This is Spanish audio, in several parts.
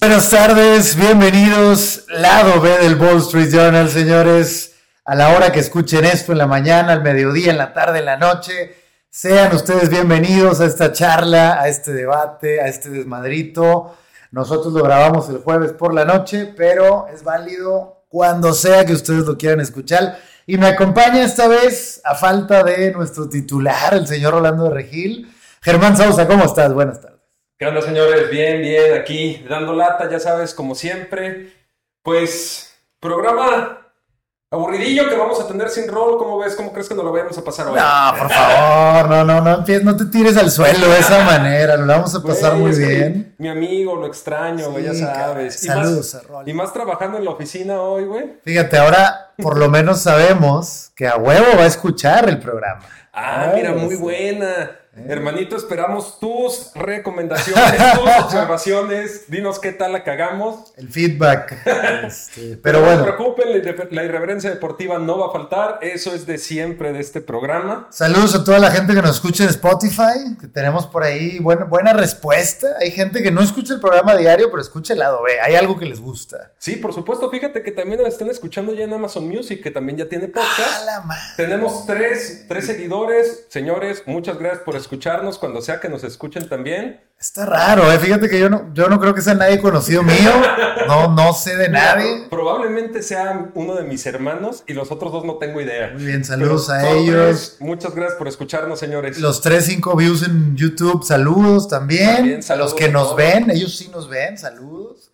Buenas tardes, bienvenidos, lado B del Wall Street Journal, señores. A la hora que escuchen esto, en la mañana, al mediodía, en la tarde, en la noche, sean ustedes bienvenidos a esta charla, a este debate, a este desmadrito. Nosotros lo grabamos el jueves por la noche, pero es válido cuando sea que ustedes lo quieran escuchar. Y me acompaña esta vez, a falta de nuestro titular, el señor Rolando de Regil. Germán Sausa, ¿cómo estás? Buenas tardes. ¿Qué onda, señores? Bien, bien, aquí dando lata, ya sabes, como siempre. Pues, programa aburridillo que vamos a tener sin rol. ¿Cómo ves? ¿Cómo crees que nos lo vayamos a pasar hoy? No, por favor, no, no, no, empieces, no te tires al suelo de esa manera, lo vamos a pasar Güey, muy bien. Mi amigo, lo extraño, güey, ya Sí, sabes. Saludos a Rol. y más trabajando en la oficina hoy, güey. Fíjate, ahora por lo menos sabemos que a huevo va a escuchar el programa. Ah, Ay, mira, muy sí. buena. Eh. Hermanito, esperamos tus recomendaciones, tus observaciones. Dinos qué tal la cagamos. El feedback. Este, pero no bueno, se preocupen, la irre- la irreverencia deportiva no va a faltar. Eso es de siempre de este programa. saludos a toda la gente que nos escucha en Spotify, que tenemos por ahí buena, buena respuesta. Hay gente que no escucha el programa diario, pero escucha el lado B. Hay algo que les gusta. Sí, por supuesto. Fíjate que también nos están escuchando ya en Amazon Music, que también ya tiene ¡A podcast. la madre! Tenemos tres, tres seguidores. Señores, muchas gracias por escucharnos cuando sea que nos escuchen también. Está raro, ¿eh? Fíjate que yo no, yo no creo que sea nadie conocido mío. No, no sé de nadie. Probablemente sea uno de mis hermanos y los otros dos no tengo idea. Muy bien, saludos Pero a ellos. tres. Muchas gracias por escucharnos, señores. Los 3, 5 views en YouTube, saludos también. También, a saludos los que nos ven, ellos sí nos ven, saludos.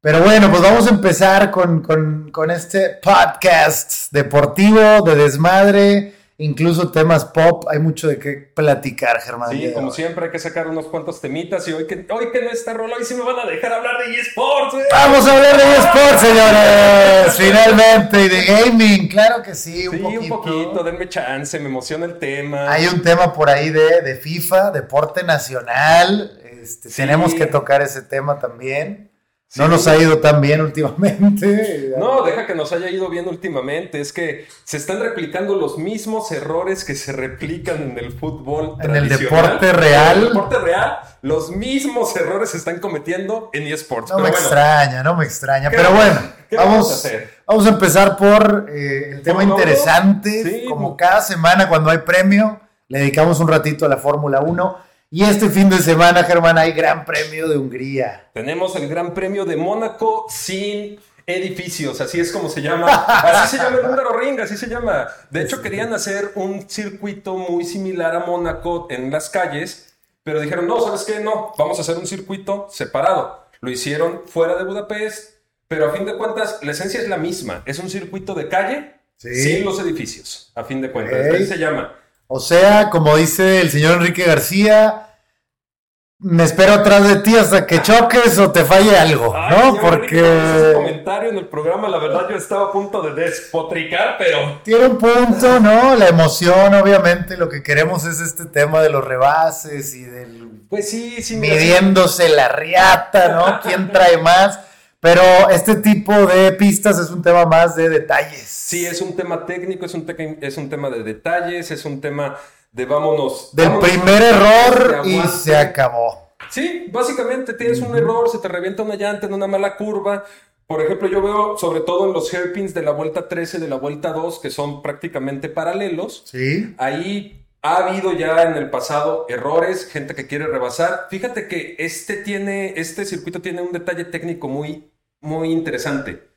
Pero bueno, pues vamos a empezar con, con- con este podcast deportivo, de desmadre, incluso temas pop. Hay mucho de qué platicar, Germán. Sí, como siempre hay que sacar unos cuantos temitas y hoy que, hoy que no está Rolo, hoy sí me van a dejar hablar de eSports. ¿eh? Vamos a hablar de eSports, señores. Finalmente, y de gaming, claro que sí, un Sí, poquito. un poquito, denme chance, me emociona el tema. Hay un tema por ahí de, de FIFA, deporte nacional. Este, Sí. Tenemos que tocar ese tema también. No nos ha ido tan bien últimamente. No, deja que nos haya ido bien últimamente. Es que se están replicando los mismos errores que se replican en el fútbol. En el deporte real. En el deporte real, los mismos errores se están cometiendo en eSports. No Pero me bueno, extraña, no me extraña. ¿qué Pero bueno, vamos vamos, a hacer? vamos a empezar por eh, el tema interesante. Sí. Como cada semana cuando hay premio, le dedicamos un ratito a la Fórmula 1. Y este fin de semana, Germán, hay Gran Premio de Hungría. tenemos el Gran Premio de Mónaco sin edificios, así es como se llama. Así se llama el Húngaro Ring, así se llama. De hecho, querían hacer un circuito muy similar a Mónaco en las calles, pero dijeron, no, ¿sabes qué? No, vamos a hacer un circuito separado. Lo hicieron fuera de Budapest, pero a fin de cuentas, la esencia es la misma. Es un circuito de calle Sí. sin los edificios, a fin de cuentas. Así se llama. O sea, como dice el señor Enrique García, me espero atrás de ti hasta que choques o te falle algo, Ay, ¿no? con ese Porque comentario en el programa, la verdad, yo estaba a punto de despotricar, pero tiene un punto, ¿no? La emoción, obviamente, lo que queremos es este tema de los rebases y del Pues sí, sí. midiéndose la riata, ¿no? ¿Quién trae más? Pero este tipo de pistas es un tema más de detalles. Sí, es un tema técnico, es un, te- es un tema de detalles, es un tema de vámonos. Del vámonos, primer error y se acabó. Sí, básicamente tienes un error, se te revienta una llanta en una mala curva. Por ejemplo, yo veo sobre todo en los hairpins de la vuelta 13, de la vuelta 2, que son prácticamente paralelos. Sí. Ahí ha habido ya en el pasado errores, gente que quiere rebasar. Fíjate que este tiene, este circuito tiene un detalle técnico muy, muy interesante.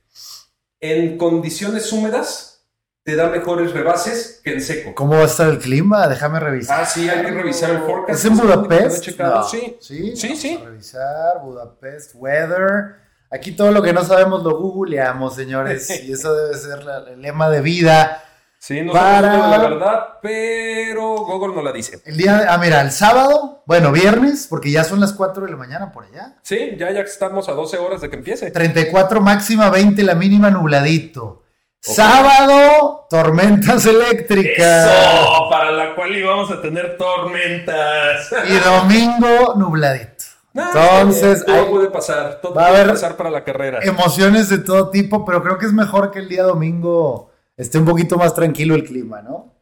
En condiciones húmedas te da mejores rebases que en seco. ¿Cómo va a estar el clima? Déjame revisar. Ah, sí, hay que revisar el forecast. ¿Es en Budapest? No. Sí, sí, sí, vamos sí. a revisar Budapest, weather. Aquí todo lo que no sabemos lo googleamos, señores. Y eso debe ser la- el lema de vida. Sí, no Para- la verdad, pero Google no la dice. El día, de- ah, mira, el sábado, bueno, viernes, porque ya son las 4 de la mañana por allá. Sí, ya, ya estamos a 12 horas de que empiece. 34 máxima, 20 la mínima, nubladito. Sábado, tormentas eléctricas. Eso, para la cual íbamos a tener tormentas. Y domingo, nubladito. Entonces, todo hay puede pasar, todo va a haber- pasar para la carrera. emociones de todo tipo, pero creo que es mejor que el día domingo esté un poquito más tranquilo el clima, ¿no?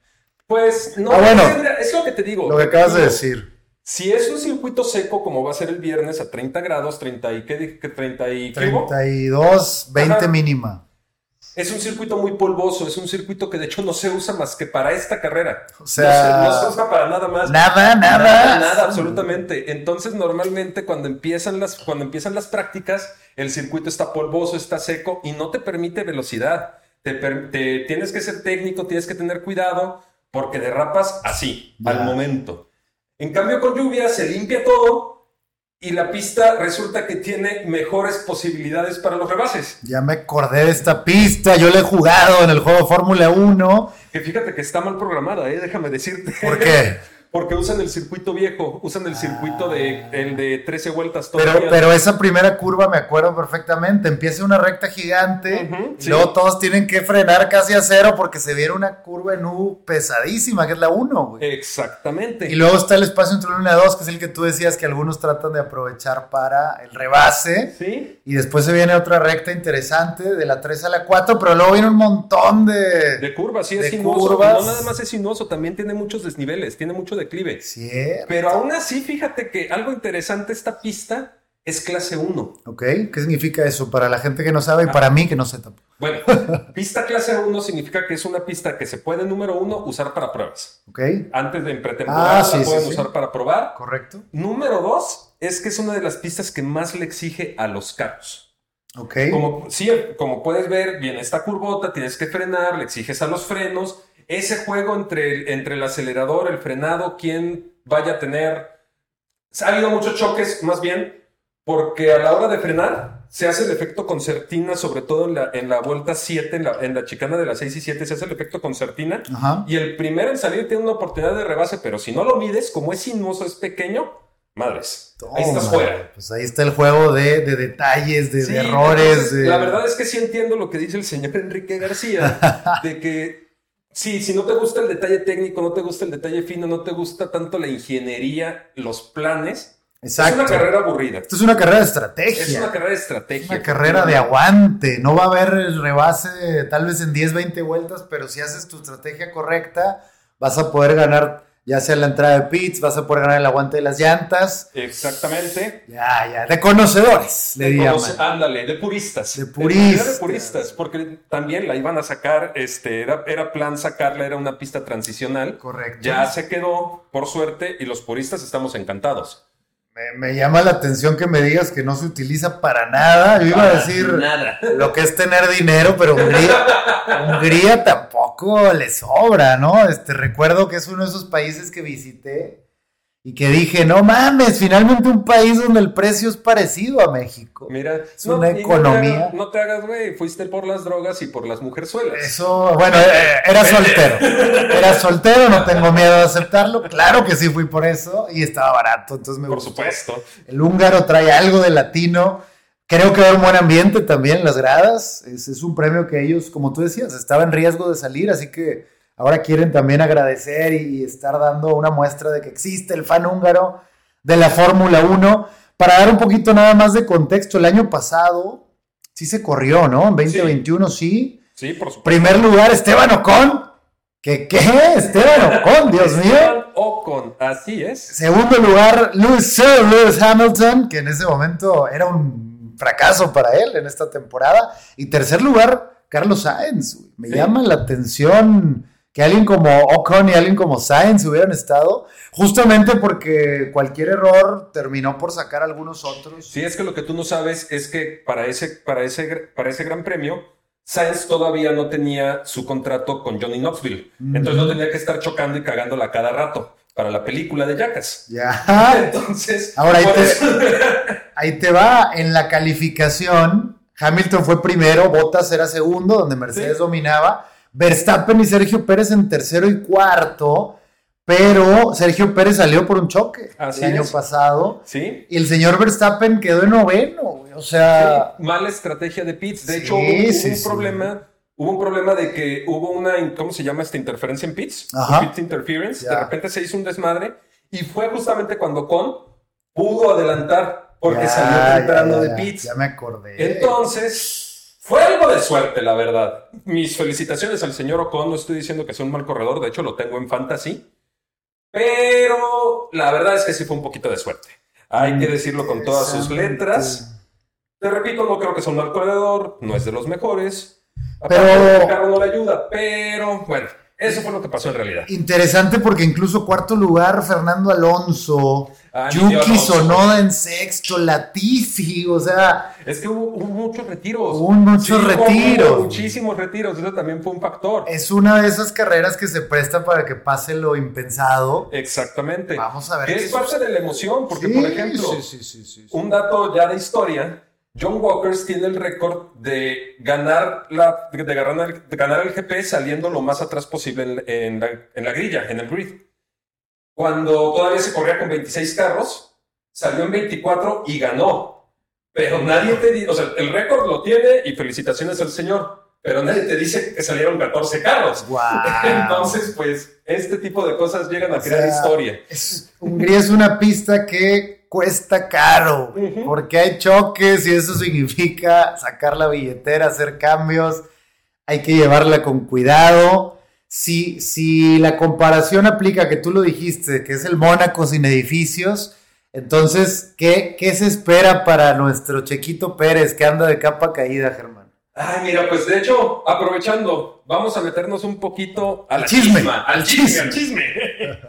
Pues no, Ah, bueno. es, lo que te digo. Lo que acabas de decir. Si es un circuito seco, como va a ser el viernes a 30 grados, 30 y qué dije que 30 y ¿qué hubo? 32, 20 Ajá. mínima. Es un circuito muy polvoso, es un circuito que de hecho no se usa más que para esta carrera. O sea, no, se, no se usa para nada más. Nada, nada. Nada, nada, absolutamente. Entonces, normalmente cuando empiezan las, cuando empiezan las prácticas, el circuito está polvoso, está seco y no te permite velocidad. Te, te- tienes que ser técnico, tienes que tener cuidado porque derrapas así, Ya. al momento. En cambio, con lluvia se limpia todo y la pista resulta que tiene mejores posibilidades para los rebases. Ya me acordé de esta pista. Yo la he jugado en el juego Fórmula 1. Que fíjate que está mal programada, ¿eh? déjame decirte. ¿Por qué? Porque usan el circuito viejo, usan el circuito de, el de 13 vueltas Pero, todavía. pero esa primera curva me acuerdo perfectamente. Empieza una recta gigante. Sí. Luego todos tienen que frenar casi a cero porque se viene una curva en U pesadísima, que es la 1, güey. Exactamente. Y luego está el espacio entre la 1 y la 2, que es el que tú decías que algunos tratan de aprovechar para el rebase. Sí, Y después se viene otra recta interesante de la 3 a la 4, pero luego viene un montón de... de curvas, sí de es sinuoso. curvas. No nada más es sinuoso, también tiene muchos desniveles, tiene mucho declive. Cierto. Pero aún así, fíjate que algo interesante esta pista es clase 1. Ok, ¿qué significa eso para la gente que no sabe y para mí que no sé tampoco? Bueno, pista clase 1 significa que es una pista que se puede, número uno, usar para pruebas. Ok, Antes de en pretemporada Ah, sí, la pueden sí. usar para probar. correcto. Número dos es que es una de las pistas que más le exige a los carros. Ok, Como, sí, como puedes ver, viene esta curvota, tienes que frenar, le exiges a los frenos. Ese juego entre, el- entre el acelerador, el frenado, quién vaya a tener. Ha habido muchos choques, más bien, porque a la hora de frenar se hace el efecto concertina, sobre todo en la, en la vuelta 7, en la, en la chicana de las 6 y 7, se hace el efecto concertina. ajá. Y el primero en salir tiene una oportunidad de rebase, pero si no lo mides, como es sinuoso, es pequeño, madres. Ahí estás Toma. fuera. Pues ahí está el juego de, de detalles, de, Sí, de errores. entonces, de- La verdad es que sí entiendo lo que dice el señor Enrique García, de que sí, si no te gusta el detalle técnico, no te gusta el detalle fino, no te gusta tanto la ingeniería, los planes, Exacto. es una carrera aburrida. Esto es una carrera de estrategia. Es una carrera de estrategia. Una carrera de aguante. No va a haber el rebase tal vez en 10, 20 vueltas, pero si haces tu estrategia correcta, vas a poder ganar, ya sea la entrada de pits, vas a poder ganar el aguante de las llantas. Exactamente. Ya, ya, de conocedores, le De conoce- ándale, de puristas. De puristas. De puristas, porque también la iban a sacar, este, era, era plan sacarla, era una pista transicional. Correcto. Ya se quedó, por suerte, y los puristas estamos encantados. Me, me llama la atención que me digas que no se utiliza para nada. Yo iba a decir Nada. lo que es tener dinero, pero Hungría, Hungría tampoco le sobra, ¿no? Este, recuerdo que es uno de esos países que visité y que dije, no mames, finalmente un país donde el precio es parecido a México. Mira, Es una economía. No te hagas, güey, fuiste por las drogas y por las mujerzuelas. Eso, bueno, eh, era soltero. Era soltero, no tengo miedo de aceptarlo. Claro que sí fui por eso y estaba barato, entonces me por gustó. supuesto. El húngaro trae algo de latino. Creo que va a haber un buen ambiente también en las gradas. Es, es un premio que ellos, como tú decías, estaba en riesgo de salir, así que ahora quieren también agradecer y estar dando una muestra de que existe el fan húngaro de la Fórmula 1. Para dar un poquito nada más de contexto, el año pasado sí se corrió, ¿no? En 2021 sí. Sí, por supuesto. Primer lugar, Esteban Ocon. ¿Qué qué? Esteban Ocon, Dios mío. Esteban Ocon, así es. Segundo lugar, Lewis, Sir Lewis Hamilton, que en ese momento era un fracaso para él en esta temporada. Y tercer lugar, Carlos Sainz. Me Sí. llama la atención que alguien como Ocon y alguien como Sainz hubieran estado, justamente porque cualquier error terminó por sacar a algunos otros. Sí, es que lo que tú no sabes es que para ese, para ese, para ese gran premio, Sainz todavía no tenía su contrato con Johnny Knoxville. Entonces no tenía que estar chocando y cagándola cada rato para la película de Jackass. Ya. Entonces, Ahora, ahí te- eso- Ahí te va, en la calificación, Hamilton fue primero, Bottas era segundo, donde Mercedes Sí. dominaba, Verstappen y Sergio Pérez en tercero y cuarto, pero Sergio Pérez salió por un choque Así el año es. pasado, sí, y el señor Verstappen quedó en noveno, o sea, Sí, mala estrategia de pits. De Sí, hecho, hubo, sí, un problema. Hubo un problema de que hubo una, ¿cómo se llama esta interferencia en pits? Ajá. Pits interference. Ya. De repente se hizo un desmadre y fue justamente cuando Con pudo adelantar porque ya, salió ya, de ya, pits. Ya me acordé. Entonces, fue algo de suerte, la verdad. Mis felicitaciones al señor Ocon. No estoy diciendo que sea un mal corredor, de hecho lo tengo en fantasy. Pero la verdad es que sí fue un poquito de suerte. Hay que decirlo con todas sus letras. Te repito, no creo que sea un mal corredor, no es de los mejores. Pero- el carro no le ayuda, pero bueno, eso fue lo que pasó en realidad. Interesante porque incluso cuarto lugar, Fernando Alonso, Ah, Yuki. Sonoda en sexto, Latifi, o sea, Es que hubo, hubo muchos retiros. Hubo muchos hubo retiros. muchísimos retiros, eso también fue un factor. es una de esas carreras que se presta para que pase lo impensado. Exactamente. Vamos a ver qué es parte de la emoción, porque Sí, por ejemplo, sí, sí, sí, sí, sí. un dato ya de historia, John Walkers tiene el récord de ganar, la, de ganar, de ganar el GP saliendo lo más atrás posible en, en la, en la grilla, en el grid. Cuando todavía se corría con 26 carros, salió en 24 y ganó. Pero nadie te dice, o sea, el récord lo tiene y felicitaciones al señor, pero nadie te dice que salieron 14 carros. Guau. Entonces, pues, este tipo de cosas llegan a O crear sea, historia. es- Hungría es una pista que cuesta caro, porque hay choques y eso significa sacar la billetera, hacer cambios, hay que llevarla con cuidado. Si, si la comparación aplica, que tú lo dijiste, que es el Mónaco sin edificios, entonces, ¿qué, qué se espera para nuestro Chequito Pérez que anda de capa caída, Germán? Ay, mira, pues de hecho, aprovechando, vamos a meternos un poquito al chisme, al chisme. al chisme.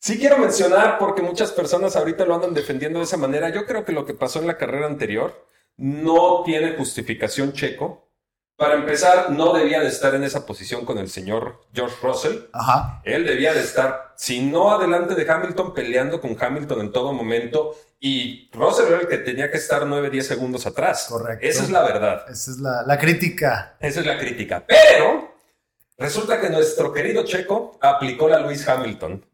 Sí quiero mencionar, porque muchas personas ahorita lo andan defendiendo de esa manera, yo creo que lo que pasó en la carrera anterior no tiene justificación checo. Para empezar, no debía de estar en esa posición con el señor George Russell. Ajá. Él debía de estar, si no adelante de Hamilton, peleando con Hamilton en todo momento. Y Russell era el que tenía que estar 9, 10 segundos atrás. Correcto. Esa es la verdad. Esa es la, la crítica. Esa es la crítica. Pero resulta que nuestro querido Checo aplicó la Luis Hamilton.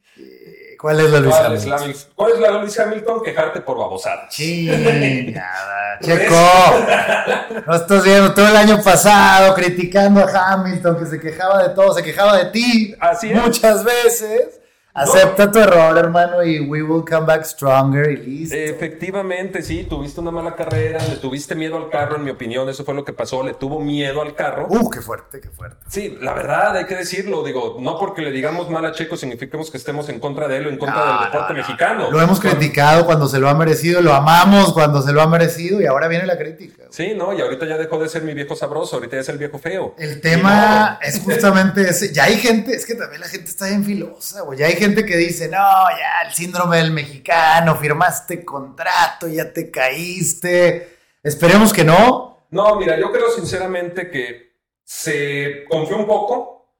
¿Cuál es la Luis ¿Cuál es la, Hamilton? Cuál es la Luis Hamilton? Quejarte por babosadas. Chingada, Checo. No estás viendo todo el año pasado criticando a Hamilton que se quejaba de todo, se quejaba de ti Así es. muchas veces. Acepta tu error, hermano, y we will come back stronger y listo. Efectivamente, sí, tuviste una mala carrera, le tuviste miedo al carro, en mi opinión, eso fue lo que pasó, le tuvo miedo al carro. Uh, qué fuerte, qué fuerte. Sí, la verdad, hay que decirlo, digo, no porque le digamos mal a Checo significamos que estemos en contra de él o en contra No, del no, deporte no. mexicano. Lo hemos criticado cuando se lo ha merecido, lo amamos cuando se lo ha merecido y ahora viene la crítica. Sí, no, y ahorita ya dejó de ser mi viejo sabroso, ahorita ya es el viejo feo. El tema es justamente ese. Ya hay gente, es que también la gente está bien filosa, güey. Ya hay gente que dice, no, ya el síndrome del mexicano, firmaste contrato, ya te caíste. Esperemos que no. No, mira, yo creo sinceramente que se confió un poco,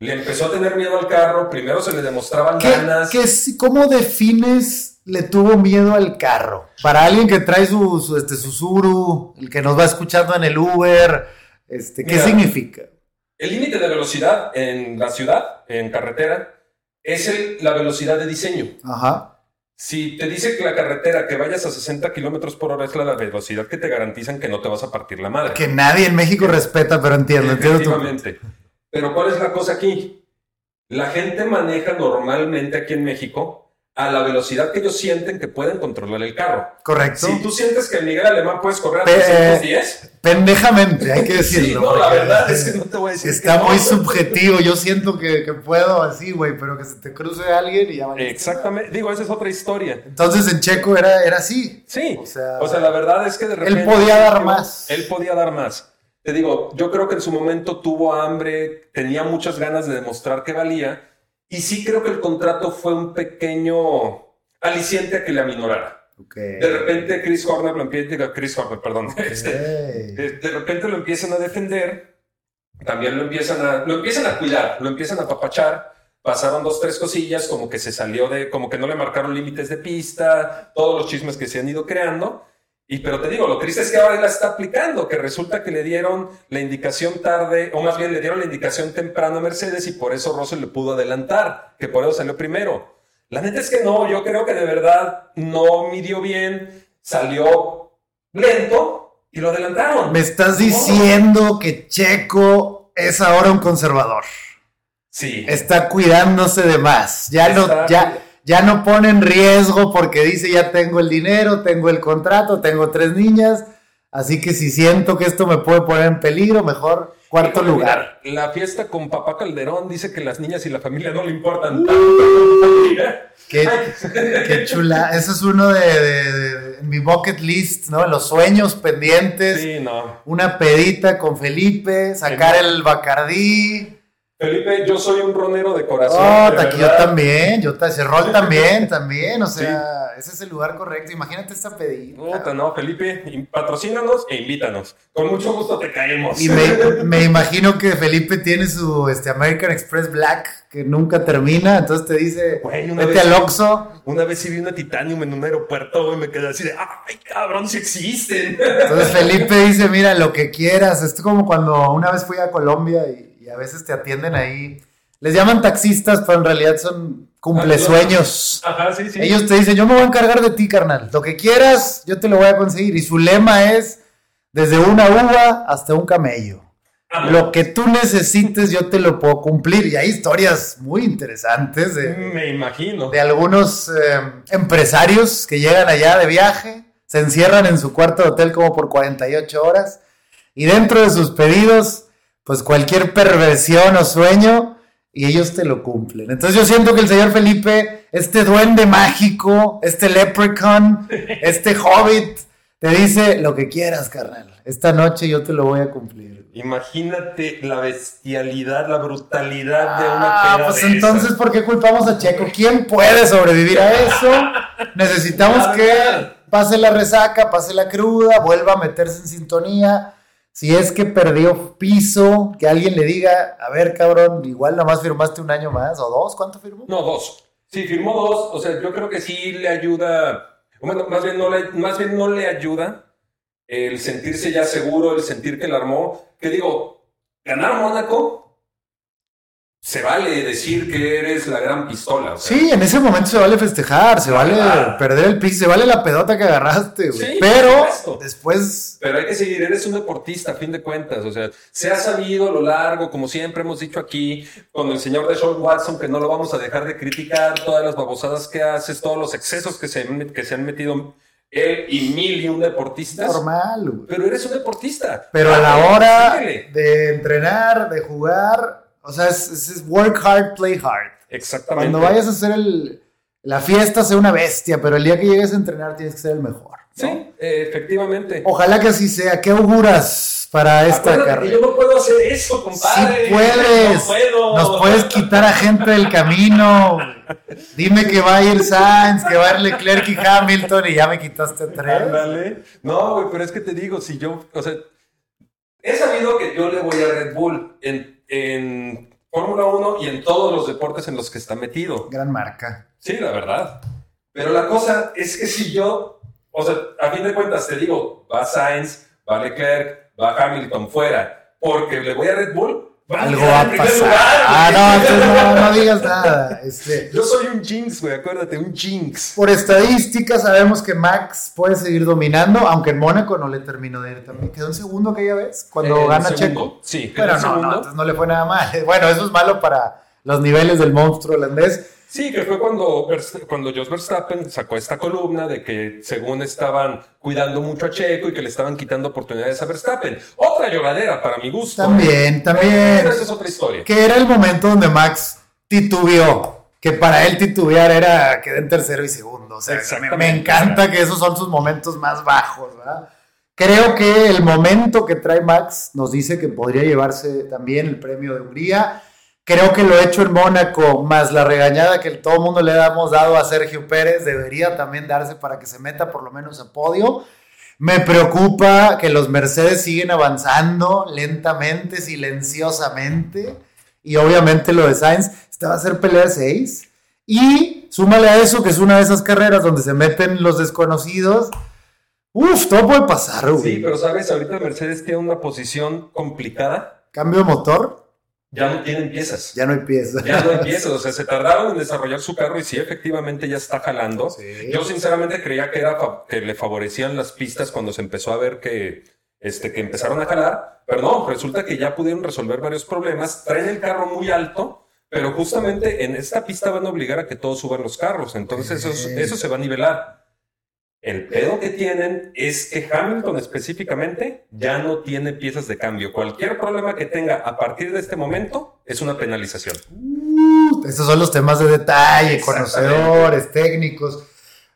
le empezó a tener miedo al carro, primero se le demostraban ¿Qué, ganas. qué si- ¿Cómo defines le tuvo miedo al carro? Para alguien que trae su, su, este, el que nos va escuchando en el Uber, este, ¿qué Mira. significa? El límite de velocidad en la ciudad, en carretera, es el- la velocidad de diseño. Ajá. Si te dice que la carretera que vayas a 60 kilómetros por hora es la velocidad que te garantizan que no te vas a partir la madre. Que nadie en México respeta, pero entiendo, entiendo tu- Efectivamente. Pero ¿cuál es la cosa aquí? La gente maneja normalmente aquí en México a la velocidad que ellos sienten que pueden controlar el carro. Correcto. Si tú sientes que el Miguel Alemán puedes correr a Pe- 310, Pendejamente, hay que decirlo. sí, no, la verdad es que no te voy a decir Está que no. muy subjetivo. Yo siento que, que puedo así, güey, pero que se te cruce alguien y ya valiste. Exactamente, digo, esa es otra historia. Entonces en Checo era, era así. Sí, O sea, o sea, la verdad es que de repente... podía dar más. Él podía dar más. Te digo, yo creo que en su momento tuvo hambre, tenía muchas ganas de demostrar que valía, y sí creo que el contrato fue un pequeño aliciente a que le aminorara. Ok. De repente Chris Horner lo empieza, Chris Horner, perdón, este, Ok. de, de repente lo empiezan a defender, también lo empiezan a, lo empiezan a cuidar, lo empiezan a apapachar. Pasaron dos, tres cosillas, como que se salió de, como que no le marcaron límites de pista, todos los chismes que se han ido creando. Y pero te digo, lo triste es que ahora él la está aplicando, que resulta que le dieron la indicación tarde, o más bien le dieron la indicación temprano a Mercedes y por eso Russell le pudo adelantar, que por eso salió primero. La neta es que no, yo creo que de verdad no midió bien, salió lento y lo adelantaron. Me estás diciendo que Checo es ahora un conservador. Sí. Está cuidándose de más. Ya no, ya, ya no pone en riesgo porque dice ya tengo el dinero, tengo el contrato, tengo tres niñas. Así que si siento que esto me puede poner en peligro, mejor cuarto lugar. la fiesta con papá Calderón dice que las niñas y la familia no le importan tanto. Qué, qué chula. Eso es uno de, de- de- en mi bucket list, ¿no? Los sueños pendientes. Sí, no. Una pedita con Felipe, sacar el Bacardí. Felipe, yo soy un ronero de corazón. Oh, de verdad. también, yo ese rol también, también, o sea, ese es el lugar correcto. Imagínate esta pedita. Puta, no, Felipe, patrocínanos e invítanos. Con mucho gusto te caemos. Y me, me imagino que Felipe tiene su este, American Express Black que nunca termina, entonces te dice, Güey, una vete vez- al Oxxo. Una vez sí vi una Titanium en un aeropuerto y me quedé así de, ¡ay, cabrón, sí existen! Entonces Felipe dice, mira, lo que quieras. Es como cuando una vez fui a Colombia y, y a veces te atienden ahí. Les llaman taxistas, pero en realidad son cumplesueños. Ajá, sí, sí. Ellos te dicen, yo me voy a encargar de ti, carnal. Lo que quieras, yo te lo voy a conseguir. Y su lema es, desde una uva hasta un camello. Ajá. Lo que tú necesites, yo te lo puedo cumplir. Y hay historias muy interesantes de, Me imagino. de algunos eh, empresarios que llegan allá de viaje, se encierran en su cuarto de hotel como por 48 horas y dentro de sus pedidos, pues cualquier perversión o sueño y ellos te lo cumplen. Entonces yo siento que el señor Felipe, este duende mágico, este leprechaun, este hobbit, te dice lo que quieras, carnal. Esta noche yo te lo voy a cumplir. Imagínate la bestialidad, la brutalidad de una Ah, peda pues de entonces. ¿por qué culpamos a Checo? ¿Quién puede sobrevivir a eso? Necesitamos que pase la resaca, pase la cruda, vuelva a meterse en sintonía. Si es que perdió piso, que alguien le diga, a ver, cabrón, igual nomás firmaste un año más o dos, ¿cuánto firmó? No, dos. Sí, firmó dos. O sea, yo creo que sí le ayuda. Bueno, más bien no le, más bien no le ayuda el sentirse ya seguro, el sentir que la armó. Que digo, ganar Mónaco se vale decir que eres la gran pistola. o sea, Sí, en ese momento se vale festejar, se vale Ah. perder el piso, se vale la pedota que agarraste, güey. Sí, Pero después Pero hay que seguir, eres un deportista a fin de cuentas, o sea, se ha sabido a lo largo, como siempre hemos dicho aquí, con el señor de Sean Watson, que no lo vamos a dejar de criticar, todas las babosadas que haces, todos los excesos que se, han- que se han metido él y mil y un deportistas, normal, güey. pero eres un deportista. Pero a la hora síguele. de entrenar, de jugar, o sea, es, work hard, play hard. Exactamente. Cuando vayas a hacer el, la fiesta, sé una bestia, pero el día que llegues a entrenar tienes que ser el mejor. ¿no? Sí, eh, efectivamente. Ojalá que así sea. ¿Qué auguras para esta Acuérdate que carrera? yo no puedo hacer eso, compadre. Sí puedes. No puedo. Nos puedes quitar a gente del camino. Dime que va a ir Sainz, que va a ir Leclerc y Hamilton y ya me quitaste tres. Ándale. No, güey, pero es que te digo, si yo, o sea, he sabido que yo le voy a Red Bull en, en Fórmula 1 y en todos los deportes en los que está metido. Gran marca. Sí, la verdad. Pero la cosa es que si yo, o sea, a fin de cuentas te digo, va Sainz, va Leclerc, va Hamilton fuera, porque le voy a Red Bull, Algo va a pasar. lugar, Ah, no, entonces no, no digas nada. Este, Yo soy un jinx, güey, acuérdate, un jinx. Por estadística sabemos que Max puede seguir dominando, aunque en Mónaco no le terminó de ir también. Quedó en segundo aquella vez, cuando Eh, gana. Checo. Sí, Pero no, no, entonces no le fue nada mal. Bueno, eso es malo para los niveles del monstruo holandés. Sí, que fue cuando, cuando Jos Verstappen sacó esta columna de que según estaban cuidando mucho a Checo y que le estaban quitando oportunidades a Verstappen. Otra lloradera para mi gusto. También, también. Esa es otra historia. Que era el momento donde Max titubeó. Que para él titubear era quedar en tercero y segundo. O sea, me, me encanta que esos son sus momentos más bajos, ¿verdad? Creo que el momento que trae Max nos dice que podría llevarse también el premio de Hungría. Creo que lo hecho en Mónaco, más la regañada que todo el mundo le hemos dado a Sergio Pérez, debería también darse para que se meta por lo menos a podio. Me preocupa que los Mercedes siguen avanzando lentamente, silenciosamente. Y obviamente lo de Sainz, esta va a ser pelea de seis. Y súmale a eso que es una de esas carreras donde se meten los desconocidos. Uf, todo puede pasar, güey. Sí, pero sabes, ahorita Mercedes tiene una posición complicada. Cambio de motor, Ya no tienen piezas. ya no hay piezas. Ya no hay piezas. O sea, se tardaron en desarrollar su carro y sí, efectivamente ya está jalando. Sí. Yo sinceramente creía que, era que le favorecían las pistas cuando se empezó a ver que, este, que empezaron a jalar, pero no, resulta que ya pudieron resolver varios problemas, traen el carro muy alto, pero justamente en esta pista van a obligar a que todos suban los carros, entonces eso, eso se va a nivelar. El pedo que tienen es que Hamilton específicamente ya no tiene piezas de cambio. Cualquier problema que tenga a partir de este momento es una penalización. Uh, esos son los temas de detalle, conocedores, técnicos.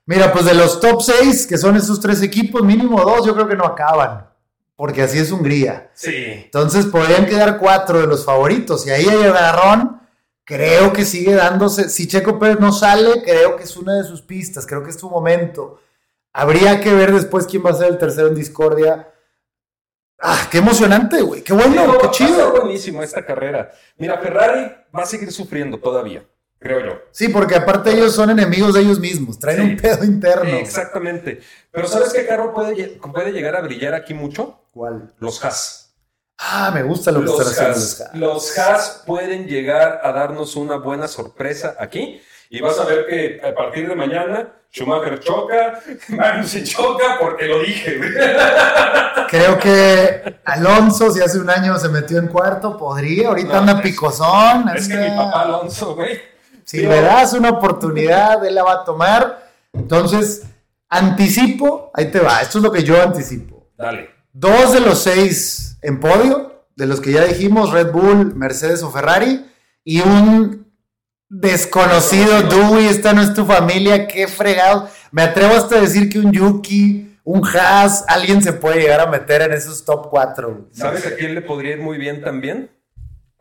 Mira, pues de los top 6, que son esos tres equipos, mínimo dos, yo creo que no acaban. Porque así es Hungría. Sí. Entonces podrían quedar cuatro de los favoritos. Y ahí hay agarrón. Creo que sigue dándose. Si Checo Pérez no sale, creo que es una de sus pistas. Creo que es su momento. Habría que ver después quién va a ser el tercero en Discordia. Ah, qué emocionante, güey. Qué bueno, qué chido. Va buenísimo esta carrera. Mira, Ferrari va a seguir sufriendo todavía creo yo. Sí, porque aparte ellos son enemigos de ellos mismos, traen un pedo interno. Exactamente. Pero ¿sabes qué carro puede, puede llegar a brillar aquí mucho? ¿Cuál? Los Haas. Ah, me gusta lo que están haciendo los Haas. Los Haas pueden llegar a darnos una buena sorpresa aquí. Y vas a ver que a partir de mañana Schumacher choca, se choca porque lo dije. Creo que Alonso, si hace un año se metió en cuarto, podría. Ahorita anda picosón. Es que mi papá Alonso, güey si le das una oportunidad, él la va a tomar. Entonces, anticipo, ahí te va, esto es lo que yo anticipo. Dale. Dos de los seis en podio, de los que ya dijimos, Red Bull, Mercedes o Ferrari, y un desconocido Dewey, esta no es tu familia, qué fregado. Me atrevo hasta a decir que un Yuki, un Haas, alguien se puede llegar a meter en esos top cuatro. ¿Sabes a quién le podría ir muy bien también?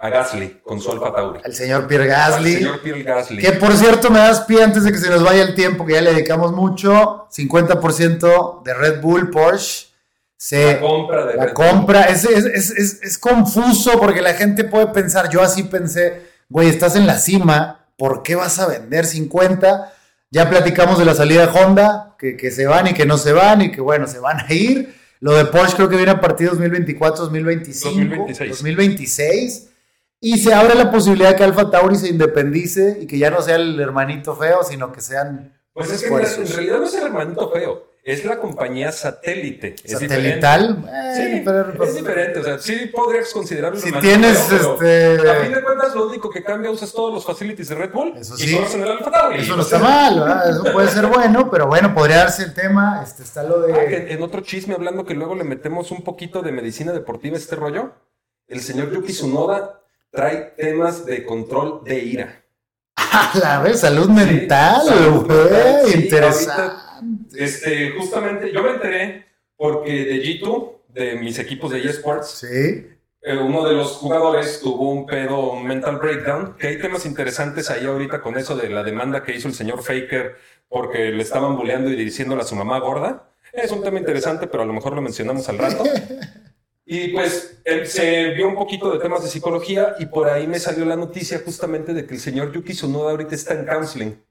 a Gasly con su Alfa Tauri. El señor Pierre Gasly. El señor Pierre Gasly. Que por cierto, me das pie antes de que se nos vaya el tiempo, que ya le dedicamos mucho. 50% de Red Bull, Porsche. Se, la compra de La compra. Es, es, confuso porque la gente puede pensar, yo así pensé, güey, estás en la cima, ¿por qué vas a vender 50? Ya platicamos de la salida de Honda, que, que se van y que no se van y que bueno, se van a ir. Lo de Porsche creo que viene a partir de 2024, 2025, 2026. 2026 y se abre la posibilidad de que Alfa Tauri se independice y que ya no sea el hermanito feo, sino que sean. Pues es que en realidad no es el hermanito feo, es la compañía satélite. Es ¿Satelital? sí, pero, es diferente. O sea, sí podrías considerarlo. Si tienes este. A fin de cuentas, lo único que cambia usas todos los facilities de Red Bull. Eso sí. Eso no está mal, Eso puede ser bueno, pero bueno, podría darse el tema. Este, está lo de. Ah, en otro chisme, hablando que luego le metemos un poquito de medicina deportiva a este rollo. El señor Yuki Tsunoda trae temas de control de ira. A la vez, salud mental, güey. interesante. este, justamente, yo me enteré porque de G2, de mis equipos de eSports, sí. Eh, uno de los jugadores tuvo un pedo, un mental breakdown, que hay temas interesantes ahí ahorita con eso de la demanda que hizo el señor Faker porque le estaban bulleando y diciéndole a su mamá gorda. Es un tema interesante, pero a lo mejor lo mencionamos al rato. Y pues él se vio un poquito de temas de psicología y por ahí me salió la noticia justamente de que el señor Yuki Tsunoda ahorita está en counseling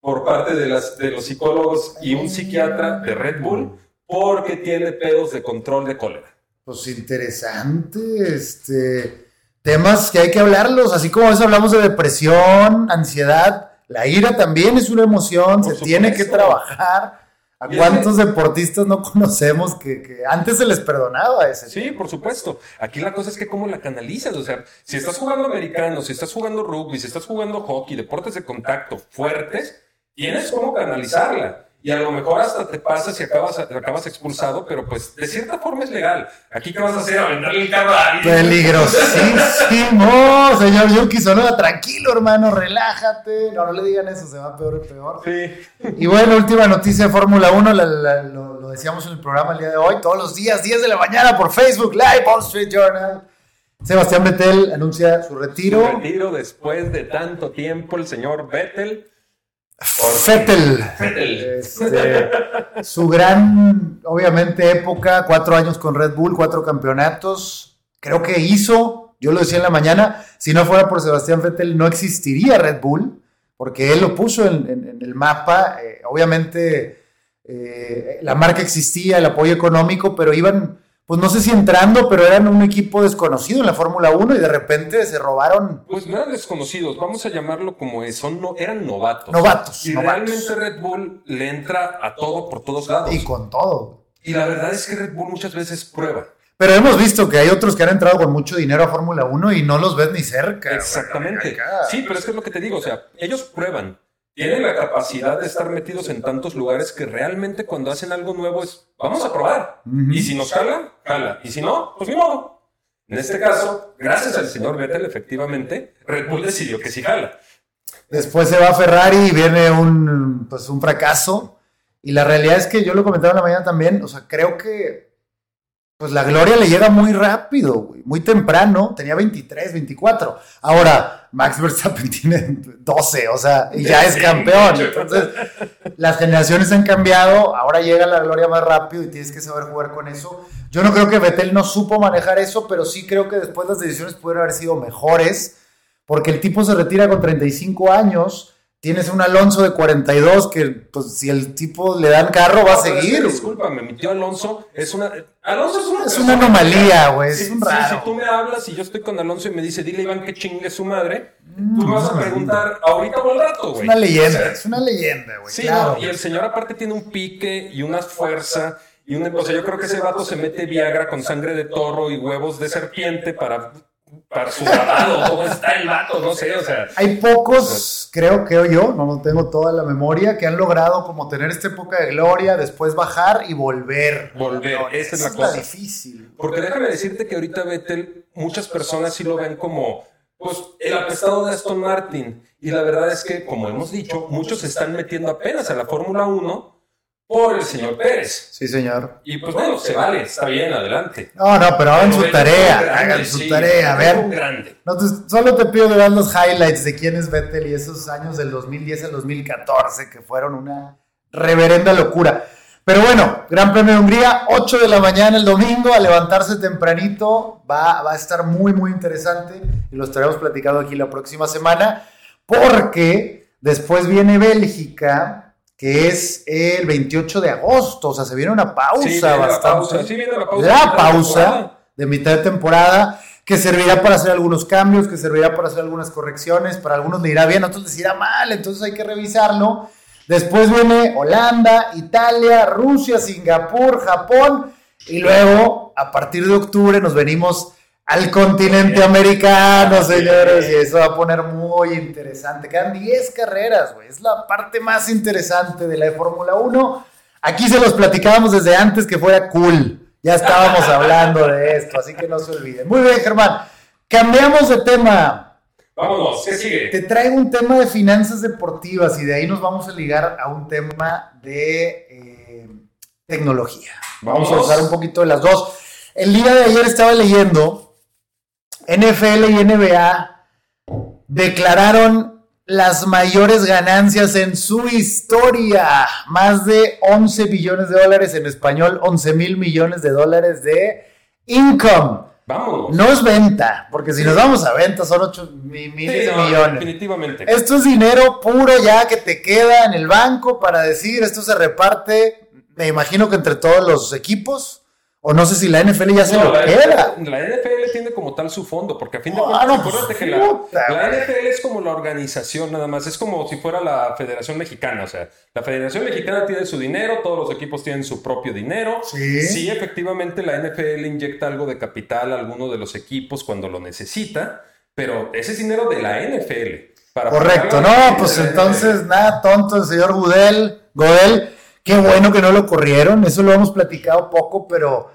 por parte de, las, de los psicólogos y un psiquiatra de Red Bull porque tiene pedos de control de cólera. Pues interesante, este, temas que hay que hablarlos, así como eso hablamos de depresión, ansiedad, la ira también es una emoción, se tiene que trabajar. ¿A cuántos deportistas no conocemos que, antes se les perdonaba ese? Sí, por supuesto. Aquí la cosa es que cómo la canalizas. O sea, si estás jugando americano, si estás jugando rugby, si estás jugando hockey, deportes de contacto fuertes, tienes cómo canalizarla y a lo mejor hasta te pasas y acabas, acabas expulsado, pero pues de cierta forma es legal. Aquí, ¿qué vas a hacer? Aventarle el carro a Peligrosísimo, señor Yuki Sonoda. Tranquilo, hermano, relájate. No, no le digan eso, se va peor y peor. Sí. Y bueno, última noticia de Fórmula 1, lo, decíamos en el programa el día de hoy, todos los días, 10 de la mañana por Facebook Live, Wall Street Journal. Sebastián Vettel anuncia su retiro. Su retiro después de tanto tiempo, el señor Vettel Fettel. Este, su gran, obviamente, época, cuatro años con Red Bull, cuatro campeonatos. Creo que hizo, yo lo decía en la mañana, si no fuera por Sebastián Fettel no existiría Red Bull, porque él lo puso en, el mapa. Eh, obviamente, eh, la marca existía, el apoyo económico, pero iban pues no sé si entrando, pero eran un equipo desconocido en la Fórmula 1 y de repente se robaron. Pues no eran desconocidos, vamos a llamarlo como es, son no, eran novatos. Novatos. Y realmente Red Bull le entra a todo por todos lados. Y con todo. Y la verdad es que Red Bull muchas veces prueba. Pero hemos visto que hay otros que han entrado con mucho dinero a Fórmula 1 y no los ves ni cerca. Exactamente. Sí, pero es que es lo que te digo, o sea, ellos prueban tienen la capacidad de estar metidos en tantos lugares que realmente cuando hacen algo nuevo es, vamos a probar. Y si nos jala, jala. Y si no, pues ni modo. En este caso, gracias al señor Vettel, efectivamente, Red Bull decidió que sí jala. Después se va a Ferrari y viene un, pues, un fracaso. Y la realidad es que yo lo comentaba en la mañana también, o sea, creo que pues la gloria le llega muy rápido, güey, muy temprano, tenía 23, 24. Ahora, Max Verstappen tiene 12, o sea, y ya es campeón. Entonces, las generaciones han cambiado, ahora llega la gloria más rápido y tienes que saber jugar con eso. Yo no creo que Vettel no supo manejar eso, pero sí creo que después las decisiones pudieron haber sido mejores, porque el tipo se retira con 35 años Tienes un Alonso de 42 que, pues, si el tipo le dan carro, va a seguir. Discúlpame, mi tío Alonso es una. Alonso es una, es una anomalía, güey. es un raro. si tú me hablas y yo estoy con Alonso y me dice, dile Iván que chingue su madre, tú me vas a preguntar ahorita o al rato, güey. Es una leyenda, es una leyenda, güey. Sí, no, y el señor aparte tiene un pique y una fuerza. Y una, o sea, yo creo que ese vato se mete Viagra con sangre de toro y huevos de serpiente para para su ¿cómo está el vato? No sé, o sea. Hay pocos, creo que yo, no tengo toda la memoria, que han logrado como tener esta época de gloria, después bajar y volver. Volver, esa es la cosa. difícil. Porque déjame decirte que ahorita Vettel, muchas personas sí lo ven como, pues, el apestado de Aston Martin. Y la verdad es que, como hemos dicho, muchos se están metiendo apenas a la Fórmula 1 por el señor Pérez. Sí, señor. Y pues bueno, se vale, está bien, adelante. No, no, pero hagan su tarea, hagan su tarea, a ver. No, solo te pido que vean los highlights de quién es Vettel y esos años del 2010 al 2014 que fueron una reverenda locura. Pero bueno, Gran Premio de Hungría, 8 de la mañana el domingo, a levantarse tempranito, va, va a estar muy, muy interesante y lo estaremos platicando aquí la próxima semana, porque después viene Bélgica, que es el 28 de agosto, o sea, se viene una pausa bastante. Sí, viene la pausa. La pausa de mitad de temporada, que servirá para hacer algunos cambios, que servirá para hacer algunas correcciones, para algunos le irá bien, a otros les irá mal, entonces hay que revisarlo. Después viene Holanda, Italia, Rusia, Singapur, Japón, y luego, a partir de octubre, nos venimos al continente americano, señores, y eso va a poner muy interesante. Quedan 10 carreras, güey, es la parte más interesante de la Fórmula 1. Aquí se los platicábamos desde antes que fuera cool. Ya estábamos hablando de esto, así que no se olviden. Muy bien, Germán. Cambiamos de tema. Vámonos, ¿qué sigue? Te traigo un tema de finanzas deportivas y de ahí nos vamos a ligar a un tema de eh, tecnología. Vamos a usar un poquito de las dos. El día de ayer estaba leyendo NFL y NBA declararon las mayores ganancias en su historia. Más de 11 billones de dólares en español, 11 mil millones de dólares de income. Vamos. No es venta, porque si nos vamos a venta son 8 mil millones. Definitivamente. Esto es dinero puro ya que te queda en el banco para decir, esto se reparte, me imagino que entre todos los equipos. O no sé si la NFL ya se lo queda. La NFL tiene como tal su fondo, porque a fin de cuentas, acuérdate que la, NFL es como la organización nada más, es como si fuera la Federación Mexicana, o sea, la Federación Mexicana tiene su dinero, todos los equipos tienen su propio dinero. Sí. Sí, efectivamente la NFL inyecta algo de capital a alguno de los equipos cuando lo necesita, pero ese es dinero de la NFL. Correcto, no, pues entonces nada tonto el señor Gudel, Godel Qué bueno que no lo corrieron, eso lo hemos platicado poco, pero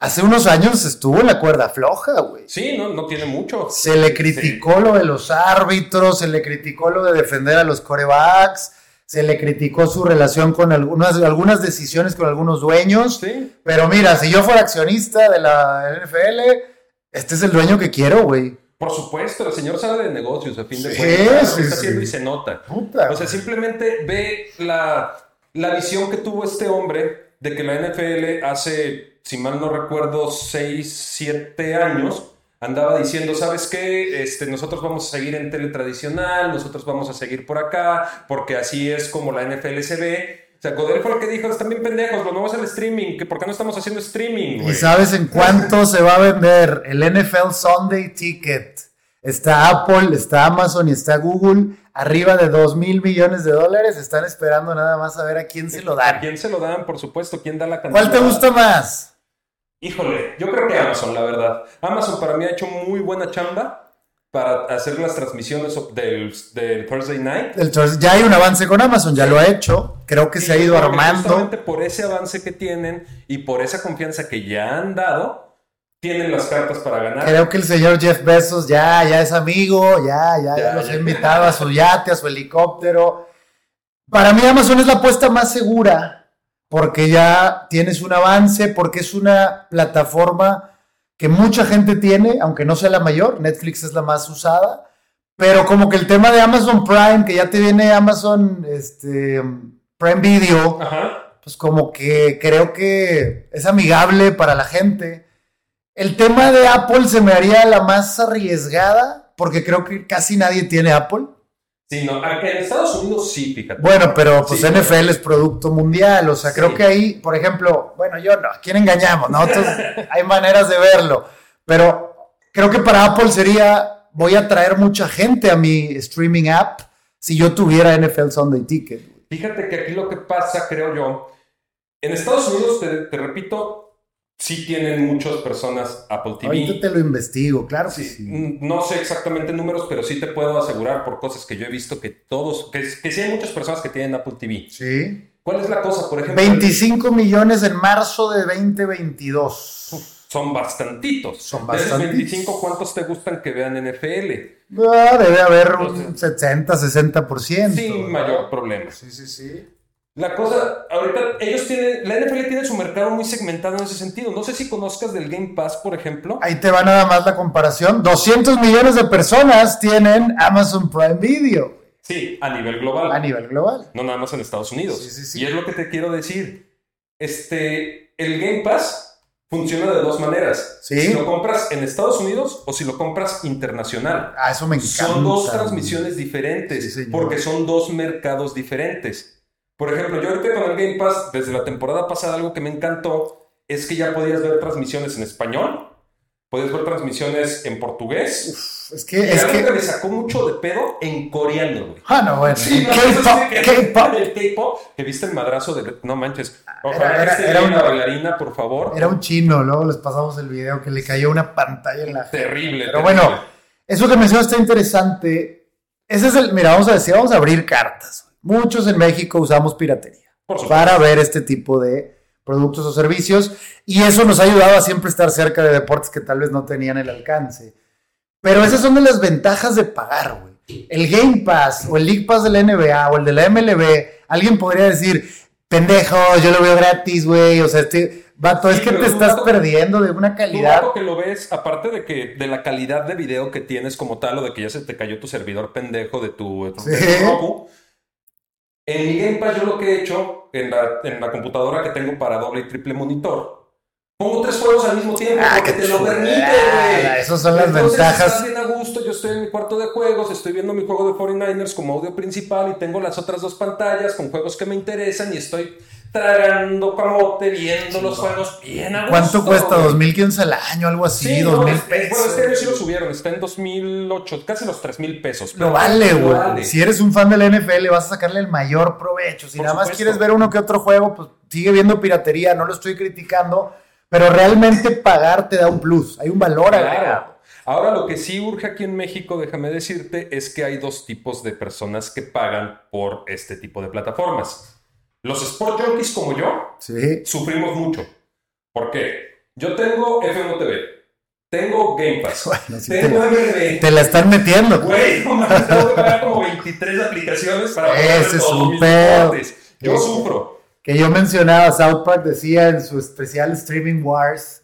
hace unos años estuvo en la cuerda floja, güey. Sí, no, no tiene mucho. Se le criticó lo de los árbitros, se le criticó lo de defender a los corebacks, se le criticó su relación con algunas, algunas decisiones con algunos dueños. Sí. Pero mira, si yo fuera accionista de la NFL, este es el dueño que quiero, güey. Por supuesto, el señor sabe de negocios, a fin de cuentas. Sí, está haciendo y se nota. o sea, simplemente ve la la visión que tuvo este hombre de que la NFL hace, si mal no recuerdo, 6, 7 años, andaba diciendo, ¿sabes qué? Este, nosotros vamos a seguir en tele tradicional, nosotros vamos a seguir por acá, porque así es como la NFL se ve. O sea, Godel fue el que dijo, están bien pendejos, lo nuevo es el streaming, que ¿por qué no estamos haciendo streaming? ¿Y sabes en cuánto se va a vender el NFL Sunday Ticket? Está Apple, está Amazon y está Google arriba de 2 mil millones de dólares. Están esperando nada más a ver a quién se lo dan. ¿A quién se lo dan? Por supuesto, ¿quién da la cantidad? ¿Cuál te gusta más? Híjole, yo creo que Amazon, la verdad. Amazon para mí ha hecho muy buena chamba. para hacer las transmisiones del, del Thursday Night. El ya hay un avance con Amazon, ya lo ha hecho. Creo que se ha ido armando. Justamente por ese avance que tienen y por esa confianza que ya han dado, tienen las cartas para ganar. Creo que el señor Jeff Bezos ya, ya es amigo, ya, ya, ya, Ya, los ha invitado a su yate, a su helicóptero. Para mí Amazon es la apuesta más segura porque ya tienes un avance, porque es una plataforma que mucha gente tiene, aunque no sea la mayor, Netflix es la más usada, pero como que el tema de Amazon Prime, que ya te viene Amazon este, Prime Video, Ajá. pues como que creo que es amigable para la gente. El tema de Apple se me haría la más arriesgada, porque creo que casi nadie tiene Apple. Sí, no, en Estados Unidos sí, fíjate. Bueno, pero pues Sí, NFL es producto mundial, o sea, creo Sí. que ahí, por ejemplo, bueno, yo no, ¿a quién engañamos? Nosotros hay maneras de verlo, pero creo que para Apple sería, voy a traer mucha gente a mi streaming app si yo tuviera NFL Sunday Ticket. Fíjate que aquí lo que pasa, creo yo, en Estados Unidos, te, te repito, sí tienen muchas personas Apple TV. Ahorita te lo investigo, claro que Sí, No sé exactamente números, pero sí te puedo asegurar por cosas que yo he visto que todos, que, que sí hay muchas personas que tienen Apple TV. Sí. ¿Cuál es la cosa? Por ejemplo, 25 millones en marzo de 2022. son bastantitos. Son De bastantitos. 25, ¿cuántos te gustan que vean NFL? Ah, debe haber un 70, 60%. Sin mayor problema. Sí, sí, sí. La cosa, ahorita ellos tienen, la NFL tiene su mercado muy segmentado en ese sentido. No sé si conozcas del Game Pass, por ejemplo. Ahí te va nada más la comparación. 200 millones de personas tienen Amazon Prime Video Sí, a nivel global. a nivel global. no nada más en Estados Unidos. Sí, sí, sí. Y es lo que te quiero decir. Este, el Game Pass funciona de dos maneras. Sí. Si lo compras en Estados Unidos o si lo compras internacional. Ah, eso me encanta. Son dos transmisiones diferentes porque son dos mercados diferentes. Por ejemplo, yo ahorita con el Game Pass, desde la temporada pasada, algo que me encantó es que ya podías ver transmisiones en español, podías ver transmisiones en portugués. Es que, y es algo que... me sacó mucho de pedo en coreano, güey. Ah, no, bueno. Sí, K-pop. El K-pop, que viste el madrazo de. No manches. Ojalá Era- bien una- la bailarina, por favor. Era un chino, luego les pasamos el video que le cayó una pantalla en la Terrible. Pero terrible. bueno, eso que mencionas está interesante. Ese es el, mira, vamos a decir, vamos a abrir cartas. Muchos en México usamos piratería para ver este tipo de productos o servicios y eso nos ha ayudado a siempre estar cerca de deportes que tal vez no tenían el alcance. Pero esas son de las ventajas de pagar, güey. El Game Pass o el League Pass de la NBA o el de la MLB, alguien podría decir, pendejo, yo lo veo gratis, güey. O sea, este, vato, Sí, es que te estás vato, perdiendo de una calidad. que lo ves, aparte de que de la calidad de video que tienes como tal, o de que ya se te cayó tu servidor pendejo de tu, de tu Sí. Roku, en mi Game Pass yo lo que he hecho en la, en la computadora que tengo para doble y triple monitor, pongo tres juegos al mismo tiempo Ah, porque te lo permite, güey. Esas son las Entonces, ventajas. Estás bien a gusto, yo estoy en mi cuarto de juegos, estoy viendo mi juego de 49ers como audio principal y tengo las otras dos pantallas con juegos que me interesan y estoy tragando camote, viendo los juegos bien a gusto. ¿Cuánto cuesta? güey. ¿Dos mil quince al año? Algo así, Sí, dos no, mil es- pesos. Bueno, este año sí lo subieron, está en 2008, casi los 3 mil pesos. Lo pero vale, güey. vale. Si eres un fan del NFL, vas a sacarle el mayor provecho. Si Por nada más quieres ver uno que otro juego, pues sigue viendo piratería, no lo estoy criticando, pero realmente pagar te da un plus, hay un valor agregado. Claro. Ahora lo que sí urge aquí en México, déjame decirte, es que hay dos tipos de personas que pagan por este tipo de plataformas. Los sport junkies como yo, Sí. sufrimos mucho. ¿Por qué? Yo tengo F1 TV, tengo Game Pass, Bueno, tengo te, MLB. te la están metiendo. Güey, no mames, tengo que pagar como 23 aplicaciones para poder Ese es todos mis deportes. Yo sufro. Que yo mencionaba, South Park decía en su especial Streaming Wars.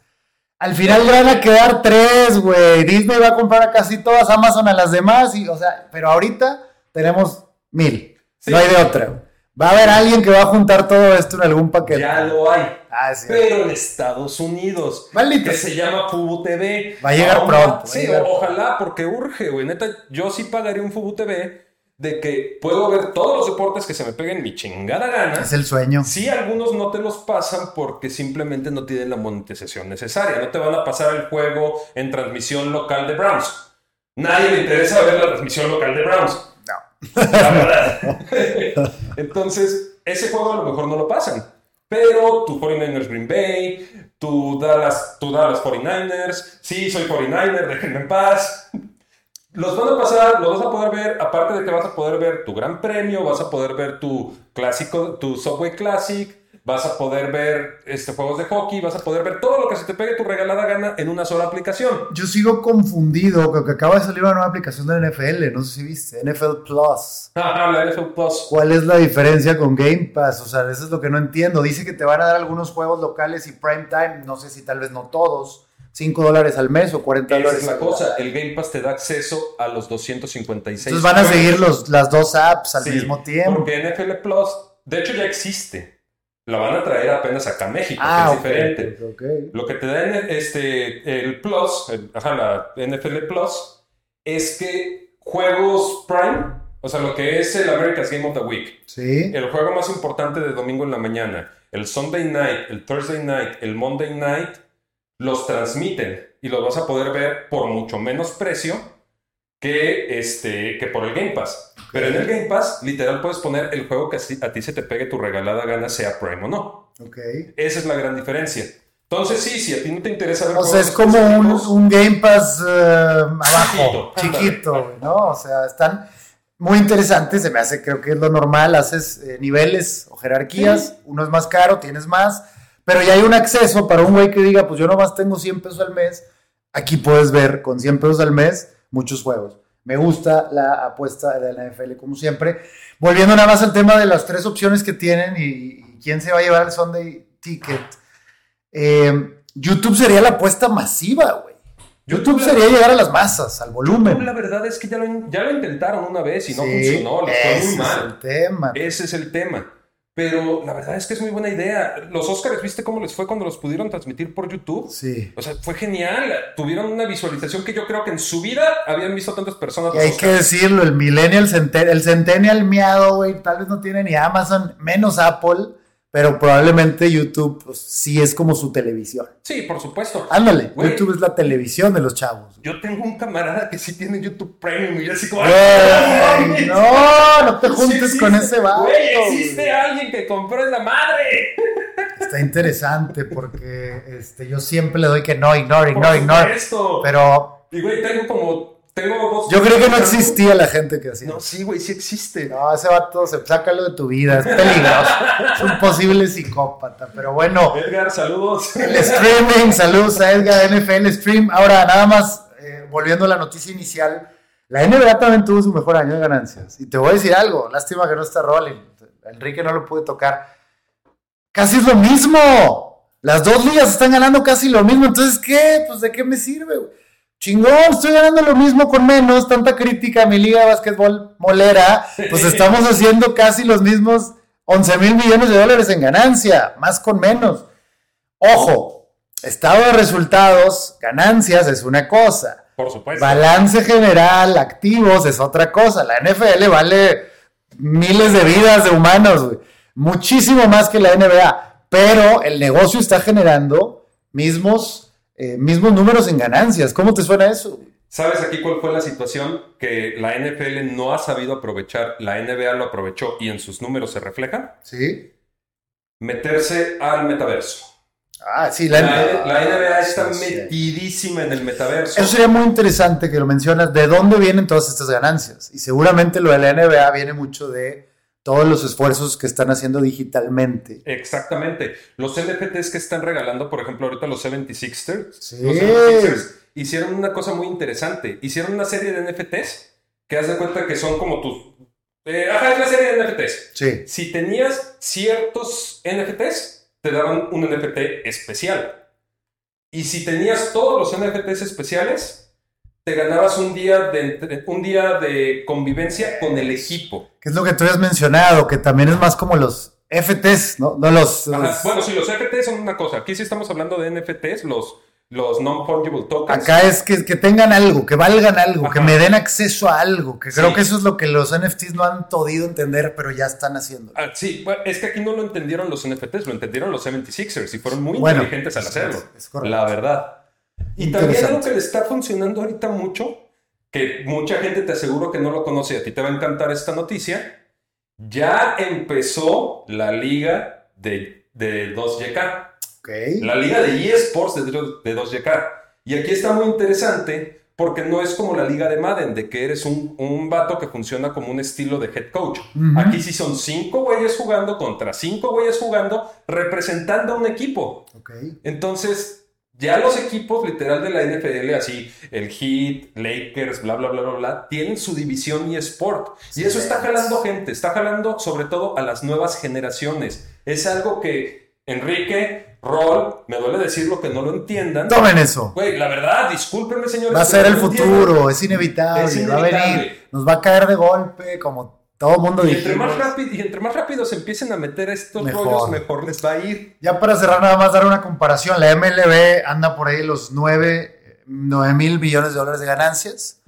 Al final van a quedar tres, güey. Disney va a comprar a casi todas, Amazon a las demás, y, o sea, pero ahorita tenemos mil. Sí. No hay de otra. Va a haber alguien que va a juntar todo esto en algún paquete. Ya lo hay. Ah, sí. Pero en Estados Unidos, Maldito que se llama Fubu TV. Va a llegar pronto, Sí, llegar ojalá, porque urge, güey. Neta, yo sí pagaría un Fubu TV de que puedo ver todos los deportes que se me peguen mi chingada gana. Es el sueño. Sí, algunos no te los pasan porque simplemente no tienen la monetización necesaria. No te van a pasar el juego en transmisión local de Browns. Nadie le interesa ver la transmisión local de Browns. Entonces, ese juego a lo mejor no lo pasan. Pero tu 49ers Green Bay, tu Dallas, tu Dallas 49ers, sí, soy 49er, déjenme en paz. Los van a pasar, los vas a poder ver, aparte de que vas a poder ver tu Gran Premio, vas a poder ver tu clásico, tu Subway Classic, vas a poder ver este, juegos de hockey, vas a poder ver todo lo que se te pegue tu regalada gana en una sola aplicación. Yo sigo confundido, porque acaba de salir una nueva aplicación de NFL, no sé si viste, NFL Plus. Ah, la NFL Plus. ¿Cuál es la diferencia con Game Pass? O sea, eso es lo que no entiendo. Dice que te van a dar algunos juegos locales y prime time, no sé si tal vez no todos. 5 dólares al mes o 40 Esa dólares. es la cosa, el Game Pass te da acceso a los 256. Entonces van a seguir los, las dos apps al Sí, mismo tiempo. Porque NFL Plus, de hecho ya existe. La van a traer apenas acá a México, Ah, que es ok, diferente. Lo que te da en este, el Plus, el- ajá, la NFL Plus, es que juegos Prime, o sea, lo que es el America's Game of the Week, Sí. el juego más importante de domingo en la mañana, el Sunday Night, el Thursday Night, el Monday Night, los transmiten y los vas a poder ver por mucho menos precio que, este, que por el Game Pass. Pero en el Game Pass, literal, puedes poner el juego que a ti se te pegue tu regalada gana, sea Prime o no. Ok. Esa es la gran diferencia. Entonces, sí, si a ti no te interesa ver O sea, es como un, Game Pass eh, abajo, Chiquito, ¿no? O sea, están muy interesantes, se me hace, creo que es lo normal, haces eh, niveles o jerarquías, uno es más caro, tienes más, pero ya hay un acceso para un güey que diga, pues yo nomás tengo 100 pesos al mes, aquí puedes ver con 100 pesos al mes muchos juegos. Me gusta la apuesta de la NFL, como siempre. Volviendo nada más al tema de las tres opciones que tienen y, y quién se va a llevar el Sunday Ticket. Eh, YouTube sería la apuesta masiva, güey. YouTube sería llegar a las masas, al volumen. La verdad es que ya lo, ya lo intentaron una vez y no Sí, funcionó, les fue ese muy es mal. el tema. Ese es el tema. Pero la verdad es que es muy buena idea. Los Oscars, ¿viste cómo les fue cuando los pudieron transmitir por YouTube? Sí. O sea, fue genial. Tuvieron una visualización que yo creo que en su vida habían visto tantas personas. Y hay que decirlo, el Millennial el Centennial miado, güey, tal vez no tiene ni Amazon, menos Apple, pero probablemente YouTube pues, sí es como su televisión. Sí, por supuesto. Ándale, Güey. YouTube es la televisión de los chavos. Yo tengo un camarada que sí tiene YouTube Premium y yo así como... Güey, no, no te juntes con ese vato. Güey, existe alguien que compró esa madre. Está interesante porque este, yo siempre le doy que no, ignore, Por ignore, ignore. Pero Y güey, tengo como... Tengo dos... yo creo que no existía la gente que hacía. No, sí, güey, sí existe. No, ese vato, se, sácalo de tu vida, es peligroso. es un posible psicópata. Pero bueno, Edgar, saludos. el streaming, saludos a Edgar, NFL Stream. Ahora, nada más, eh, volviendo a la noticia inicial, la NBA también tuvo su mejor año de ganancias. Y te voy a decir algo, lástima que no está Rolling. Enrique no lo pude tocar. Casi es lo mismo. Las dos ligas están ganando casi lo mismo. Entonces, ¿qué? Pues, ¿de qué me sirve? güey? Chingón, estoy ganando lo mismo con menos. Tanta crítica a mi liga de básquetbol molera. Pues estamos haciendo casi los mismos 11 mil millones de dólares en ganancia, más con menos. Ojo, estado de resultados, ganancias es una cosa. Por supuesto. Balance general, activos es otra cosa. La NFL vale miles de vidas de humanos, güey. muchísimo más que la NBA, pero el negocio está generando mismos, eh, mismos números en ganancias. ¿Cómo te suena eso? ¿Sabes aquí cuál fue la situación? Que la NFL no ha sabido aprovechar, la NBA lo aprovechó y en sus números se refleja. Sí. Meterse al metaverso. Ah, sí, la, La, la NBA está Sí, sí. metidísima en el metaverso. Eso sería muy interesante que lo mencionas. ¿De dónde vienen todas estas ganancias? Y seguramente lo de la NBA viene mucho de todos los esfuerzos que están haciendo digitalmente. Exactamente. Los NFTs que están regalando, por ejemplo, ahorita los 76ers, Sí. los 76ers hicieron una cosa muy interesante. Hicieron una serie de NFTs que haz de cuenta que son como tus... eh, ajá, es la serie de NFTs. Sí. Si tenías ciertos NFTs, te daban un NFT especial. Y si tenías todos los NFTs especiales, te ganabas un día de, un día de convivencia con el equipo. Que es lo que tú has mencionado, que también es más como los FTs, ¿no? No los... Ajá, Bueno, sí, los NFTs son una cosa. Aquí sí estamos hablando de NFTs, los, los non-fungible tokens. Acá es que, que tengan algo, que valgan algo, que me den acceso a algo, que creo Sí. que eso es lo que los NFTs no han podido entender, pero ya están haciendo. Ah, sí, es que aquí no lo entendieron los NFTs, lo entendieron los 76ers y fueron muy Bueno, inteligentes al hacerlo. es la verdad. Y también algo que le está funcionando ahorita mucho, que mucha gente te aseguro que no lo conoce, a ti te va a encantar esta noticia. Ya empezó la liga de, de 2YK. Ok. La liga de eSports de, de 2YK. Y aquí está muy interesante porque no es como la liga de Madden, de que eres un, un vato que funciona como un estilo de head coach. Aquí sí son cinco güeyes jugando contra cinco güeyes jugando, representando a un equipo. Ok. Entonces, ya los equipos literal de la NFL, así, el Heat, Lakers, bla, bla, bla, bla, bla, tienen su división eSport. Y eso está jalando gente, está jalando sobre todo a las nuevas generaciones. Es algo que Enrique, Rol, me duele decirlo que no lo entiendan. Tomen eso. Güey, la verdad, discúlpenme, señores. Va a ser el futuro, es inevitable, Es va a inevitable. venir, nos va a caer de golpe, como todo el mundo Y entre, más rápido, y entre más rápido se empiecen a meter estos Mejor. rollos, mejor les va a ir. Ya para cerrar, nada más dar una comparación. La MLB anda por ahí los 9, mil millones de dólares de ganancias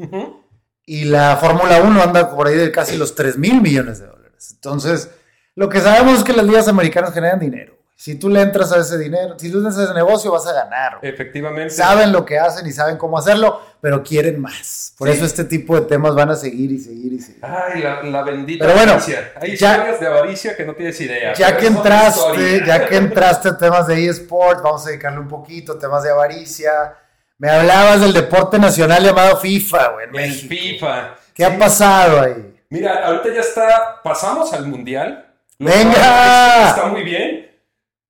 y la Fórmula 1 anda por ahí de casi los 3 mil millones de dólares. Entonces, lo que sabemos es que las ligas americanas generan dinero. Si tú le entras a ese dinero, si tú entras a ese negocio, vas a ganar. güey. Efectivamente. Saben lo que hacen y saben cómo hacerlo, pero quieren más. Por Sí. eso este tipo de temas van a seguir y seguir y seguir. Ay, la, la bendita Pero bueno, avaricia. Hay ya- historias de avaricia que no tienes idea. Ya que entraste, ya que entraste a temas de eSports, vamos a dedicarle un poquito, temas de avaricia. Me hablabas del deporte nacional llamado FIFA, güey, en El México. FIFA. ¿Qué Sí. ha pasado ahí? Mira, ahorita ya está, pasamos al mundial. lo ¡Venga! Está muy bien,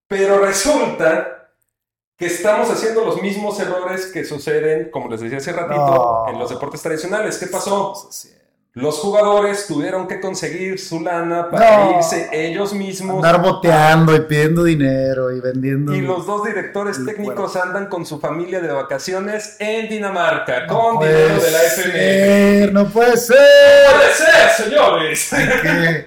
pero resulta que estamos haciendo los mismos errores que suceden, como les decía hace ratito, No. en los deportes tradicionales. ¿Qué pasó? Los jugadores tuvieron que conseguir su lana para No. irse ellos mismos. Andar boteando y pidiendo dinero y vendiendo. Y los dos directores técnicos andan con su familia de vacaciones en Dinamarca, No con dinero de la ser, No puede ser. ¡Puede ser, señores! Hay que,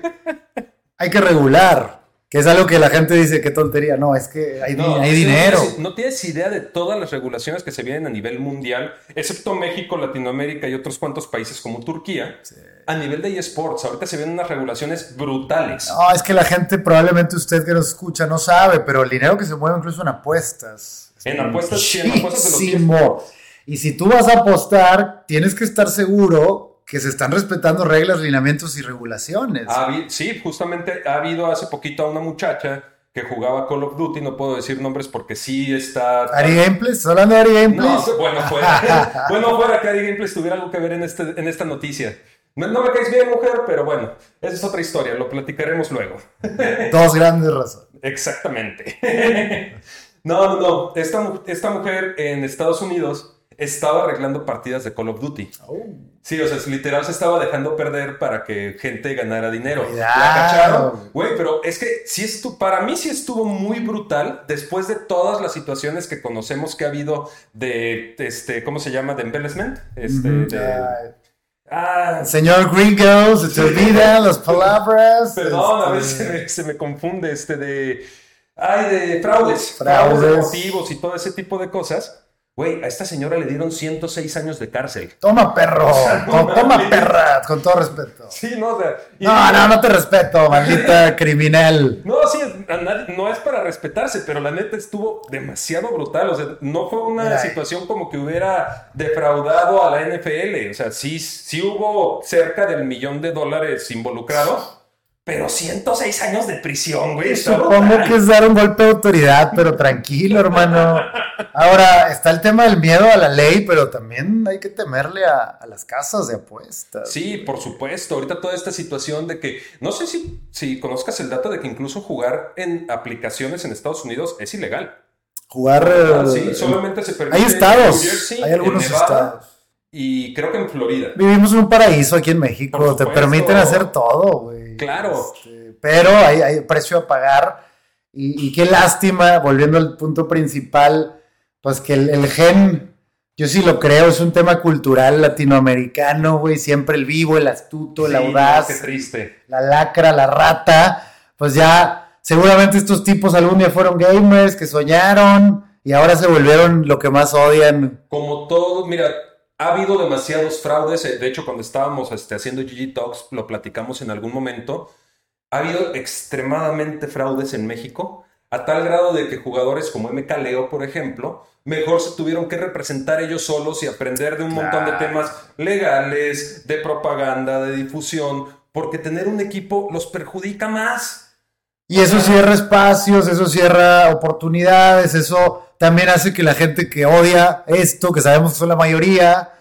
hay que regular. Que es algo que la gente dice, qué tontería. No, es que hay, di- No, hay sí, dinero. No tienes, idea de todas las regulaciones que se vienen a nivel mundial, excepto México, Latinoamérica y otros cuantos países como Turquía. A nivel de eSports, ahorita se vienen unas regulaciones brutales. No, es que la gente, probablemente usted que nos escucha, no sabe, pero el dinero que se mueve incluso en apuestas. es En apuestas, sí, en apuestas de los. Y si tú vas a apostar, tienes que estar seguro que se están respetando reglas, lineamientos y regulaciones. Ha sí, justamente ha habido hace poquito a una muchacha que jugaba Call of Duty, no puedo decir nombres porque sí está... Ari Gameplays, ¿estás hablando de Ari Gameplays? No, bueno, fuera, bueno, fuera que Ari Gameplays tuviera algo que ver en, este, en esta noticia. No, no me caes bien, mujer, pero bueno, esa es otra historia, lo platicaremos luego. Dos grandes razones. Exactamente. No, no, no. Esta, esta mujer en Estados Unidos estaba arreglando partidas de Call of Duty. Sí, o sea, literal se estaba dejando perder para que gente ganara dinero. Cuidado. La cacharon. Güey, pero es que sí estu para mí sí estuvo muy brutal después de todas las situaciones que conocemos que ha habido de, este, ¿cómo se llama? De embellishment. Este, de- Ay, ah, Señor Gringo, se te olvidan las palabras. Perdón, a este, veces se me confunde este de. Ay, de fraudes. Fraudes. Fraudes deportivos y todo ese tipo de cosas. Güey, a esta señora le dieron 106 años de cárcel. Toma, perro. Con- toma, perra. Con todo respeto. Sí, no, o sea, y- No, no, no te respeto, maldita criminal. No, sí, nadie- no es para respetarse, pero la neta estuvo demasiado brutal. O sea, no fue una Mira. situación como que hubiera defraudado a la NFL. O sea, sí, sí hubo cerca del millón de dólares involucrado, pero 106 años de prisión, güey. Supongo brutal. que es dar un golpe de autoridad, pero tranquilo, hermano. Ahora, está el tema del miedo a la ley, pero también hay que temerle a, a las casas de apuestas. Sí, por supuesto. Ahorita toda esta situación de que, no sé si, si conozcas el dato de que incluso jugar en aplicaciones en Estados Unidos es ilegal. Jugar. Ah, eh, sí, solamente se permite hay estados, Jersey, hay algunos Nevada, estados. Y creo que en Florida. Vivimos en un paraíso aquí en México, te permiten hacer todo, güey. Claro. Este, pero hay, hay precio a pagar. Y, y qué lástima, volviendo al punto principal, pues que el, el gen, yo sí lo creo, es un tema cultural latinoamericano, güey. Siempre el vivo, el astuto, el Sí, audaz, no, qué triste. la lacra, la rata. Pues ya, seguramente estos tipos algún día fueron gamers que soñaron y ahora se volvieron lo que más odian. Como todo, mira, ha habido demasiados fraudes. eh, De hecho, cuando estábamos este, haciendo GG Talks, lo platicamos en algún momento. Ha habido extremadamente fraudes en México, a tal grado de que jugadores como MK Leo, por ejemplo, mejor se tuvieron que representar ellos solos y aprender de un montón de temas legales, de propaganda, de difusión, porque tener un equipo los perjudica más. Y eso cierra espacios, eso cierra oportunidades, eso también hace que la gente que odia esto, que sabemos que son la mayoría,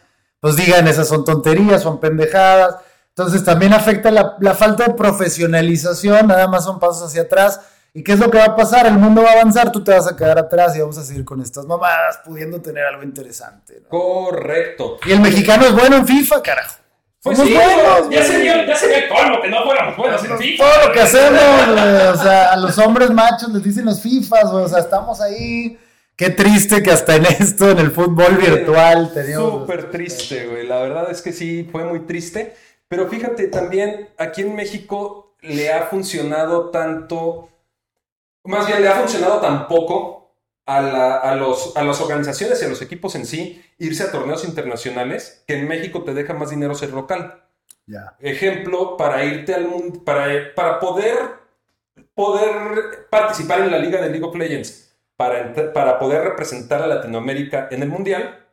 pues digan esas son tonterías, son pendejadas. Entonces también afecta la, la falta de profesionalización, nada más son pasos hacia atrás. ¿Y qué es lo que va a pasar? El mundo va a avanzar, tú te vas a quedar atrás y vamos a seguir con estas mamadas, pudiendo tener algo interesante. ¿no? Correcto. Y el mexicano es bueno en FIFA, carajo. Pues sí, buenos, ya sería, ya sería el colmo que no fuéramos buenos en FIFA. Todo lo que hacemos, güey, o sea, a los hombres machos les dicen los FIFAs, güey, o sea, estamos ahí. Qué triste que hasta en esto, en el fútbol virtual, teníamos. Súper triste, güey. La verdad es que sí, fue muy triste. Pero fíjate, también aquí en México le ha funcionado tanto, más bien le ha funcionado tan poco a, la- a los, a las organizaciones y a los equipos en sí irse a torneos internacionales que en México te deja más dinero ser local. Ejemplo, para irte al mundo, para, para poder, poder participar en la liga de League of Legends, para, para poder representar a Latinoamérica en el Mundial,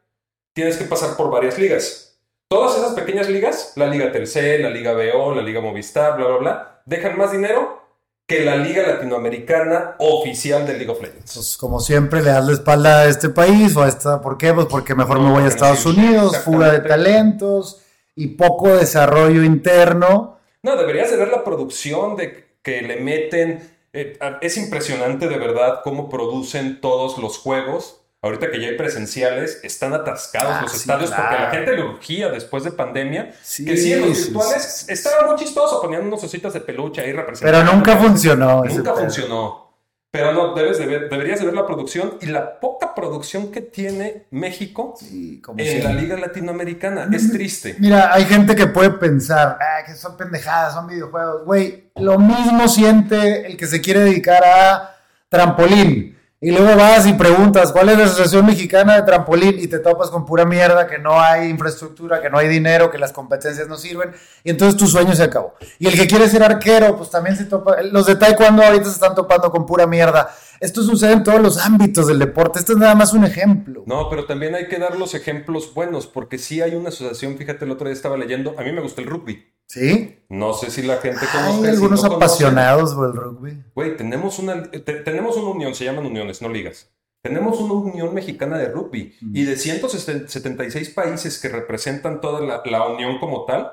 tienes que pasar por varias ligas. Todas esas pequeñas ligas, la Liga Telcel, la Liga BO, la Liga Movistar, bla, bla, bla, dejan más dinero que la Liga Latinoamericana oficial de League of Legends. Pues como siempre le das la espalda a este país o a esta, ¿por qué? Pues porque mejor me voy a Estados Unidos, fuga de talentos y poco desarrollo interno. No, deberías de ver la producción de que le meten. eh, es impresionante de verdad cómo producen todos los juegos. Ahorita que ya hay presenciales, están atascados Ah, los sí, estadios porque claro. la gente le urgía después de pandemia. Sí, que sí, en los virtuales sí, sí. estaba muy chistoso, ponían unos ositos de peluche ahí representando. Pero nunca funcionó. Nunca funcionó. Pero no, debes de ver, deberías de ver la producción y la poca producción que tiene México Sí, como en siempre. la Liga Latinoamericana. Es triste. Mira, hay gente que puede pensar, ah, que son pendejadas, son videojuegos. Güey, lo mismo siente el que se quiere dedicar a trampolín. Y luego vas y preguntas, ¿cuál es la Asociación Mexicana de Trampolín? Y te topas con pura mierda, que no hay infraestructura, que no hay dinero, que las competencias no sirven. Y entonces tu sueño se acabó. Y el que quiere ser arquero, pues también se topa. Los de taekwondo ahorita se están topando con pura mierda. Esto sucede en todos los ámbitos del deporte. Esto es nada más un ejemplo. No, pero también hay que dar los ejemplos buenos, porque sí hay una asociación, fíjate, el otro día estaba leyendo, a mí me gusta el rugby. ¿Sí? No sé si la gente Hay conozca. si algunos no apasionados por el rugby. Güey, tenemos una, te- tenemos una unión, se llaman uniones, no ligas. Tenemos una unión mexicana de rugby y de 176 países que representan toda la, la unión como tal,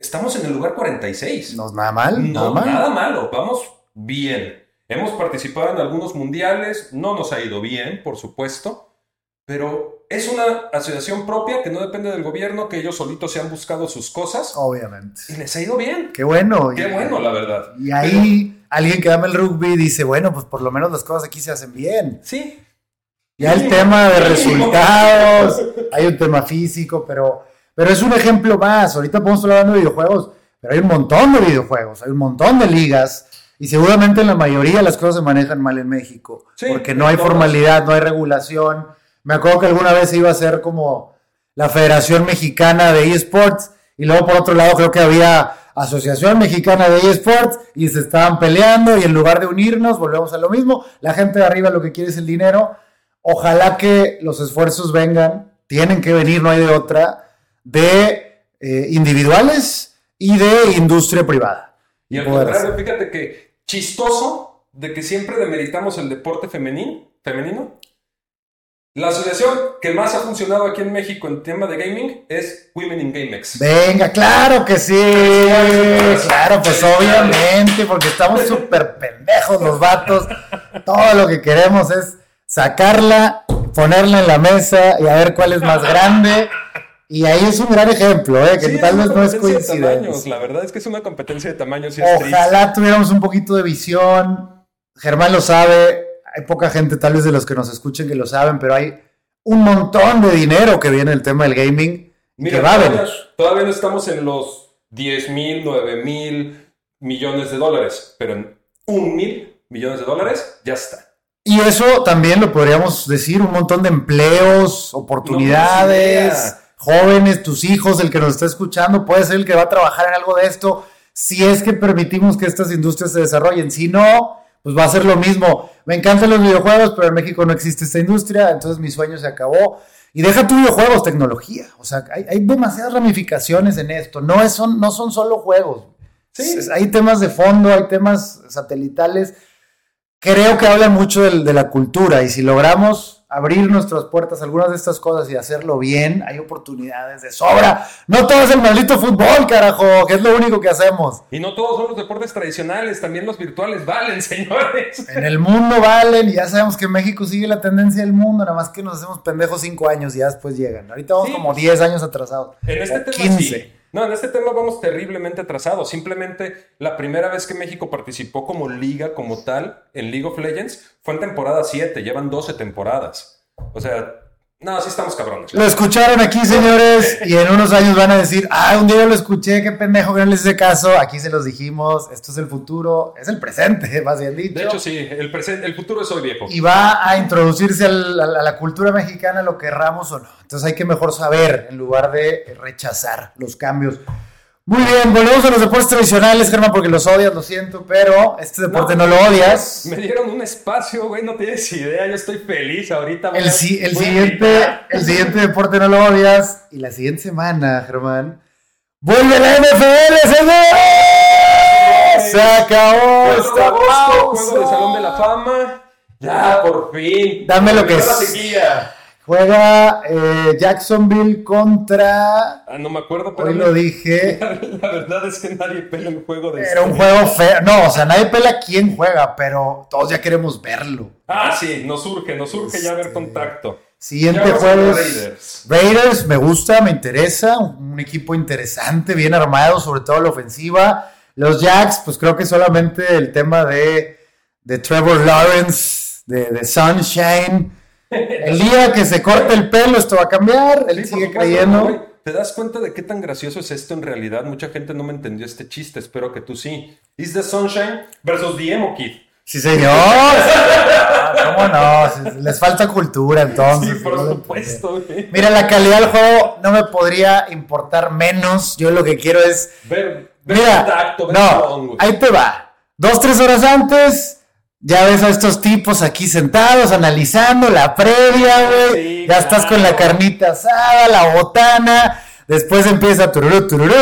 estamos en el lugar 46. No es nada mal, No, nada mal. nada malo, vamos bien. Hemos participado en algunos mundiales, no nos ha ido bien, por supuesto, pero es una asociación propia que no depende del gobierno, que ellos solitos se han buscado sus cosas Obviamente. y les ha ido bien. Qué bueno. Qué Y- bueno, la verdad. Y ahí alguien que ama el rugby dice, bueno, pues por lo menos las cosas aquí se hacen bien. Sí, Ya el tema de resultados, hay un tema físico, pero, pero es un ejemplo más. Ahorita podemos estar hablando de videojuegos, pero hay un montón de videojuegos, hay un montón de ligas. Y seguramente en la mayoría las cosas se manejan mal en México, Sí, porque no hay formalidad, no hay regulación. Me acuerdo que alguna vez iba a hacer como la Federación Mexicana de eSports y luego por otro lado creo que había Asociación Mexicana de eSports y se estaban peleando y en lugar de unirnos volvemos a lo mismo. La gente de arriba lo que quiere es el dinero. Ojalá que los esfuerzos vengan, tienen que venir, no hay de otra, de eh, individuales y de industria privada. Y al contrario, fíjate que chistoso de que siempre demeritamos el deporte femenino, femenino. La asociación que más ha funcionado aquí en México en tema de gaming es Women in GameX. Venga, claro que sí. Claro, pues obviamente, porque estamos súper pendejos los vatos. Todo lo que queremos es sacarla, ponerla en la mesa y a ver cuál es más grande. Y ahí es un gran ejemplo, ¿eh? que Sí, tal vez no es coincidencia. La verdad es que es una competencia de tamaños y es triste. Ojalá tuviéramos un poquito de visión. Germán lo sabe. Hay poca gente, tal vez de los que nos escuchen, que lo saben, pero hay un montón de dinero que viene el tema del gaming Mira, que va a todavía, venir. todavía no estamos en los 10 mil, 9 mil millones de dólares, pero en un mil millones de dólares ya está. Y eso también lo podríamos decir, un montón de empleos, oportunidades, No jóvenes, tus hijos, el que nos está escuchando, puede ser el que va a trabajar en algo de esto, si es que permitimos que estas industrias se desarrollen. Si no, pues va a ser lo mismo. Me encantan los videojuegos, pero en México no existe esta industria, entonces mi sueño se acabó. Y deja tu videojuegos, tecnología. O sea, hay, hay demasiadas ramificaciones en esto. No, es, son, no son solo juegos. Sí. Hay temas de fondo, hay temas satelitales creo que habla mucho del- de, la cultura y si logramos abrir nuestras puertas a algunas de estas cosas y hacerlo bien, hay oportunidades de sobra. No todo es el maldito fútbol, carajo, que es lo único que hacemos. Y no todos son los deportes tradicionales, también los virtuales valen, señores. En el mundo valen, y ya sabemos que México sigue la tendencia del mundo, nada más que nos hacemos pendejos cinco años y ya después llegan. Ahorita vamos Sí, como pues, 10 años atrasados. En este o tema 15. sí. No, en este tema vamos terriblemente atrasados. Simplemente la primera vez que México participó como liga, como tal, en League of Legends, fue en temporada 7. Llevan 12 temporadas. O sea, no, sí estamos cabrones. Lo escucharon aquí, señores, y en unos años van a decir, ah, un día yo lo escuché, qué pendejo que no les hice caso, aquí se los dijimos, esto es el futuro, es el presente, más bien dicho. De hecho, sí, el, presente, el futuro es hoy viejo. y va a introducirse al- a la, a la cultura mexicana lo querramos o no. Entonces hay que mejor saber en lugar de rechazar los cambios. Muy bien, volvemos a los deportes tradicionales, Germán, porque los odias, lo siento, pero este deporte no, lo odias. Me dieron un espacio, güey, no tienes idea. Yo estoy feliz ahorita. El, si- el siguiente, el siguiente deporte no lo odias. Y la siguiente semana, Germán, vuelve la NFL, señores. Se acabó 4 de esta pausa. juego de Salón de la Fama. Ya, por fin. Dame lo que es. Juega eh, Jacksonville contra. Ah, no me acuerdo, pero Hoy lo dije. la verdad es que nadie pela el juego de Era un juego feo. No, o sea, nadie pela quién juega, pero todos ya queremos verlo. Ah, sí, nos surge, nos surge ya ver Este, contacto. Siguiente jueves. Raiders. Raiders me gusta, me interesa, un equipo interesante, bien armado, sobre todo la ofensiva. Los Jacks, pues creo que solamente el tema de, de Trevor Lawrence, de, de Sunshine. El día que se corte el pelo, esto va a cambiar. Él Sí, sigue supuesto, creyendo. ¿Te das cuenta de qué tan gracioso es esto en realidad? Mucha gente no me entendió este chiste, espero que tú sí. Is the Sunshine versus the Emo Kid. Sí, señor. ¿Cómo no? Les falta cultura, entonces. sí, por no supuesto, güey. Mira, la calidad del juego no me podría importar menos. Yo lo que quiero es Ver, ver Mira, contacto, ver no, ahí te va. Dos, tres horas antes, ya ves a estos tipos aquí sentados analizando la previa, güey. Sí, ya estás con la carnita asada, la botana. Después empieza tururú, tururú,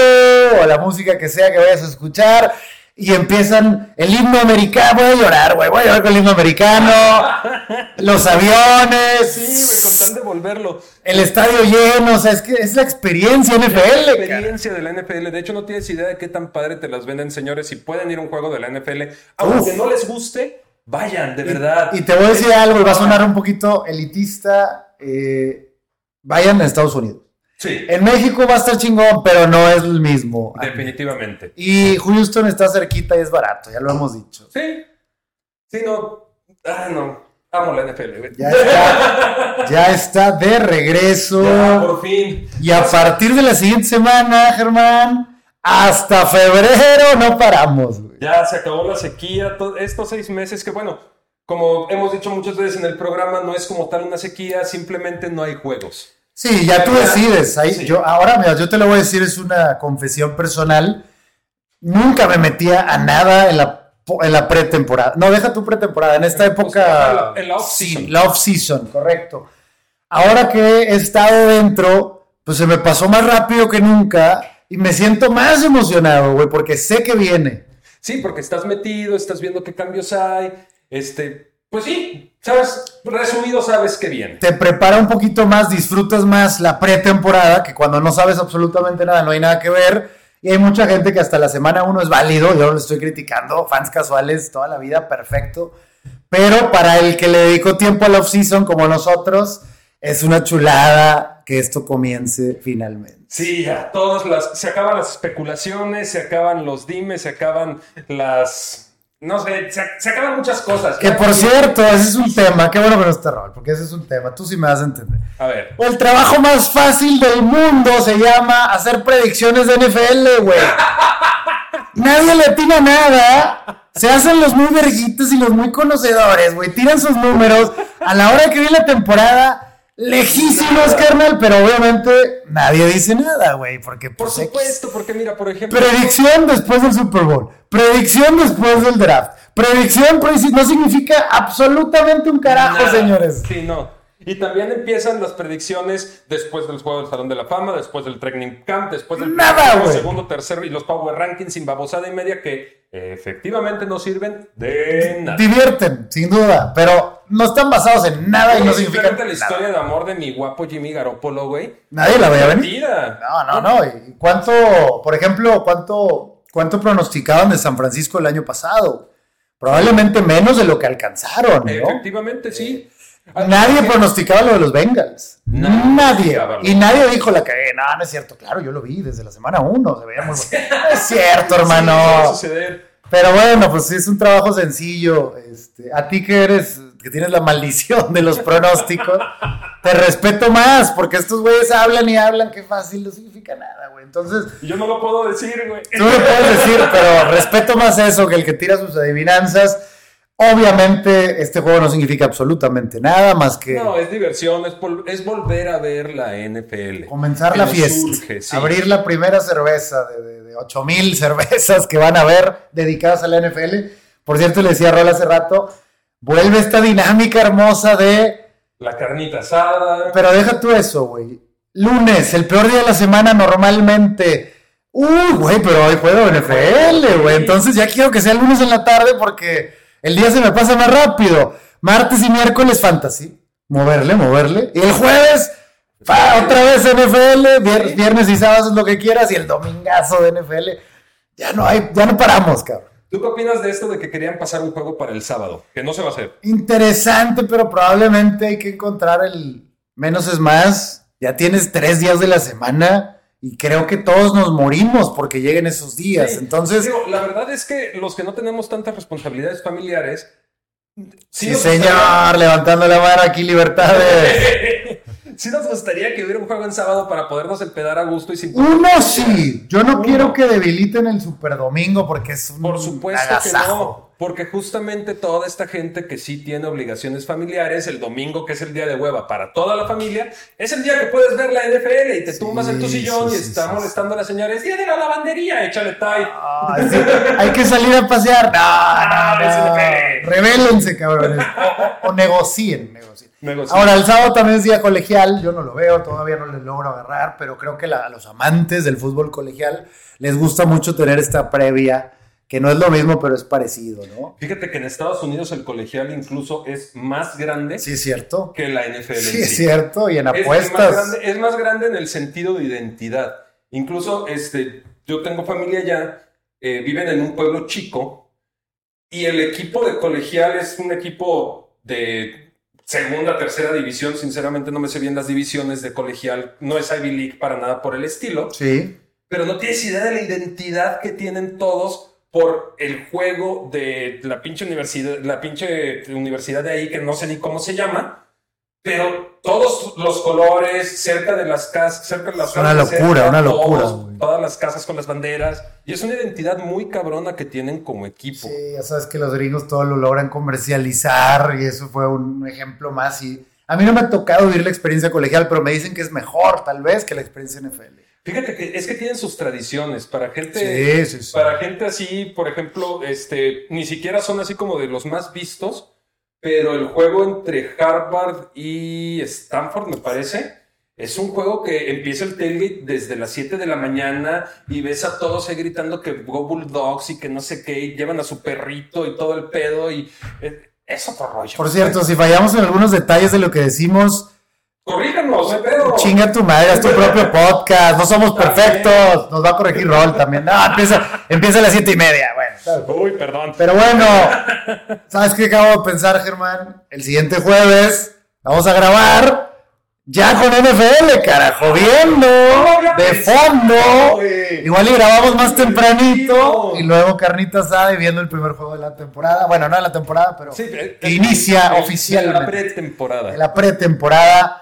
o la música que sea que vayas a escuchar. Y empiezan el himno americano. Voy a llorar, güey. Voy a llorar con el himno americano. los aviones. Sí, güey, con tal de volverlo. El estadio lleno. O sea, es que es la experiencia NFL. La cara. experiencia de la NFL. De hecho, no tienes idea de qué tan padre te las venden, señores. Si pueden ir a un juego de la NFL, aunque Uf. no les guste, vayan, de verdad. Y te voy a decir algo, y va a sonar un poquito elitista. eh, vayan a Estados Unidos. Sí, En México va a estar chingón, pero no es el mismo. definitivamente. Y Houston está cerquita y es barato, ya lo hemos dicho. Sí. Sí, no. Ah, no. Amo la NFL. Ya está, ya está de regreso. Ya, por fin. Y a partir de la siguiente semana, Germán, hasta febrero no paramos. güey. Ya se acabó la sequía. to- estos seis meses que, bueno, como hemos dicho muchas veces en el programa, no es como tal una sequía, simplemente no hay juegos. Sí, ya tú decides. Ahí, Sí. yo, ahora, mira, yo te lo voy a decir, es una confesión personal. Nunca me metía a nada en la, en la pretemporada. No, deja tu pretemporada. En esta época. en la- en la off-season. Sí, la off-season, correcto. Ahora que he estado dentro, pues se me pasó más rápido que nunca y me siento más emocionado, güey, porque sé que viene. Sí, porque estás metido, estás viendo qué cambios hay. Este, pues sí, sabes, resumido, sabes que viene. te prepara un poquito más, disfrutas más la pretemporada, que cuando no sabes absolutamente nada, no hay nada que ver. Y hay mucha gente que hasta la semana uno es válido, yo no lo estoy criticando, fans casuales toda la vida, perfecto. Pero para el que le dedicó tiempo a la off-season como nosotros, es una chulada que esto comience finalmente. Sí, ya, todas las, se acaban las especulaciones, se acaban los dimes, se acaban las, no sé, se, se acaban muchas cosas. Que por cierto, ese es un tema, qué bueno que no está rol, porque ese es un tema, tú sí me vas a entender. A ver, El trabajo más fácil del mundo se llama hacer predicciones de NFL, güey. Nadie le atina nada. Se hacen los muy verguitos y los muy conocedores, güey. Tiran sus números a la hora que viene la temporada. Lejísimos, Nada. carnal, pero obviamente nadie dice nada, güey, porque por pues, X. supuesto, porque mira, por ejemplo, Predicción después del Super Bowl. Predicción después del draft. Predicción no significa absolutamente un carajo, nada. señores. Sí, no. Y también empiezan las predicciones después del juego del Salón de la Fama, después del Training Camp, después del Nada, primero, güey. segundo, tercero y los Power Rankings sin babosada y media que eh, efectivamente no sirven de nada. Divierten, sin duda, pero no están basados en nada y no significan la nada. historia de amor de mi guapo Jimmy Garoppolo, güey. Nadie la veía venir. No, no, no. ¿Y cuánto, por ejemplo, cuánto, cuánto pronosticaban de San Francisco el año pasado? Probablemente menos de lo que alcanzaron, ¿no? Efectivamente, sí. Nadie pronosticaba lo de los Bengals. Nadie Nadie. lo Y nadie dijo la cagué. No, no es cierto. Claro, yo lo vi desde la semana uno. Se veía muy. No es cierto, Sí, hermano. suceder. Pero bueno, pues sí, es un trabajo sencillo. Este, a ti que eres, que tienes la maldición de los pronósticos, te respeto más, porque estos güeyes hablan y hablan, qué fácil, no significa nada, güey. Entonces, Yo no lo puedo decir, güey. tú me puedes decir, pero respeto más eso que el que tira sus adivinanzas. Obviamente, este juego no significa absolutamente nada más que No, es diversión, es, es volver a ver la NFL. comenzar Que la fiesta, surge, sí. abrir la primera cerveza de, de, de 8000 cervezas que van a haber dedicadas a la NFL. Por cierto, le decía a Rol hace rato, vuelve esta dinámica hermosa de, La carnita asada. pero deja tú eso, güey. Lunes, el peor día de la semana normalmente. Uy, güey, pero hoy juego NFL, güey. Entonces ya quiero que sea el lunes en la tarde porque el día se me pasa más rápido. Martes y miércoles fantasy. Moverle, moverle. Y el jueves, pa, otra vez NFL. vier- viernes y sábados es lo que quieras. Y el domingazo de NFL. Ya no hay, ya no paramos, cabrón. ¿Tú qué opinas de esto de que querían pasar un juego para el sábado? Que no se va a hacer. Interesante, pero probablemente hay que encontrar el menos es más. Ya tienes tres días de la semana y creo que todos nos morimos porque lleguen esos días. Sí. Entonces, Digo, la verdad es que los que no tenemos tantas responsabilidades familiares. sí, señor, levantando la mano aquí, libertades. sí nos gustaría que hubiera un juego en sábado para podernos empedar a gusto y sin. Uno sí, yo no Uno. quiero que debiliten el Super Domingo porque es un Por supuesto que no. Porque justamente toda esta gente que sí tiene obligaciones familiares, el domingo, que es el día de hueva para toda la familia, es el día que puedes ver la NFL y te tumbas en tu sillón sí, y sí, está molestando a la señora. Es día de la lavandería, échale tie. Sí, hay que salir a pasear. No, no, no. NFL. Rebélense, cabrones. O, o- o negocien, negocien. Ahora, el sábado también es día colegial. Yo no lo veo, todavía no les logro agarrar, pero creo que la- a los amantes del fútbol colegial les gusta mucho tener esta previa, que no es lo mismo, pero es parecido, ¿no? Fíjate que en Estados Unidos el colegial incluso es más grande Sí, es cierto. que la NFL. Sí, es cierto. Y en Es- Es, más apuestas. grande, es más grande en el sentido de identidad. Incluso este, yo tengo familia allá, eh, viven en un pueblo chico y el equipo de colegial es un equipo de segunda, tercera división. Sinceramente no me sé bien las divisiones de colegial. No es Ivy League para nada por el estilo. Sí. Pero no tienes idea de la identidad que tienen todos por el juego de la pinche universidad, la pinche universidad de ahí que no sé ni cómo se llama, pero todos los colores cerca de las casas, cerca de las Es una casas, locura, cerca, una locura, todos- todas las casas con las banderas y es una identidad muy cabrona que tienen como equipo. Sí, ya sabes que los gringos todo lo logran comercializar y eso fue un ejemplo más. Y a mí no me ha tocado vivir la experiencia colegial, pero me dicen que es mejor, tal vez, que la experiencia NFL. Fíjate que es que tienen sus tradiciones para gente Sí, sí, sí. Para gente así, por ejemplo, este, ni siquiera son así como de los más vistos, pero el juego entre Harvard y Stanford, me parece, es un juego que empieza el tailgate desde las 7 de la mañana y ves a todos ahí gritando que Go Bulldogs y que no sé qué, y llevan a su perrito y todo el pedo y eh, es otro rollo. Por cierto, si fallamos en algunos detalles de lo que decimos, Corríjanos, no pedo. chinga tu madre, es tu propio podcast, no somos perfectos, nos va a corregir Rol también. No, empieza, empieza a las siete y media, bueno. Uy, perdón. Pero bueno, ¿sabes qué acabo de pensar, Germán? El siguiente jueves vamos a grabar ya con NFL, carajo, viendo de fondo. Igual y grabamos más tempranito y luego carnita asada y viendo el primer juego de la temporada. Bueno, no de la temporada, pero Sí, que inicia oficialmente. La pretemporada. La pretemporada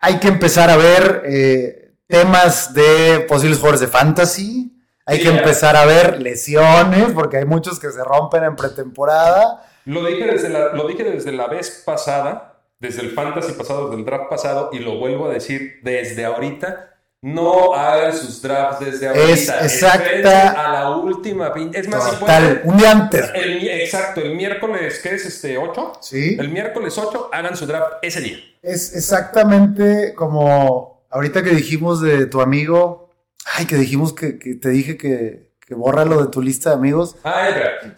hay que empezar a ver eh, temas de posibles jugadores de fantasy. Hay Sí, que empezar a ver lesiones, porque hay muchos que se rompen en pretemporada. Lo dije, desde la, lo dije desde la vez pasada, desde el fantasy pasado, desde el draft pasado, y lo vuelvo a decir desde ahorita. No hagan sus drafts desde ahorita. Es exacta- A la última. Es más, si Total, pueden, un día antes. el exacto, el miércoles, ¿qué es este? ¿8? Sí. El miércoles 8, hagan su draft ese día. Es exactamente como ahorita que dijimos de tu amigo. Ay, que dijimos que, que te dije que, que bórralo de tu lista de amigos. Ah.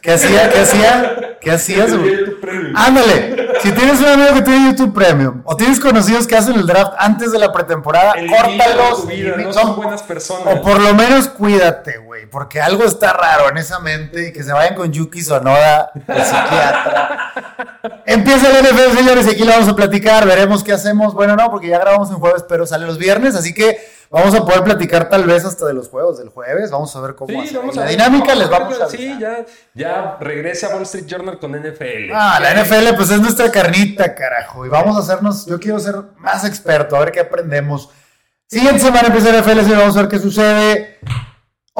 ¿Qué hacía? ¿Qué hacía? ¿Qué hacías, güey? Ándale, si tienes un amigo que tiene YouTube Premium o tienes conocidos que hacen el draft antes de la pretemporada, Elimina córtalos. vida, no son- son buenas personas. o por lo menos cuídate, güey, porque algo está raro en esa mente y que se vayan con Yuki Sonoda, el psiquiatra. Empieza el NFL, señores, y aquí lo vamos a platicar, veremos qué hacemos. Bueno, no, porque ya grabamos en jueves, pero sale los viernes, así que vamos a poder platicar tal vez hasta de los juegos del jueves. Vamos a ver cómo Sí, la a ver. dinámica les vamos a Sí, avisar. ya, ya regresa Wall Street Journal con NFL. Ah, la NFL pues es nuestra carnita, carajo. Y vamos a hacernos, yo quiero ser más experto, a ver qué aprendemos. Siguiente semana empieza NFL, vamos a ver qué sucede.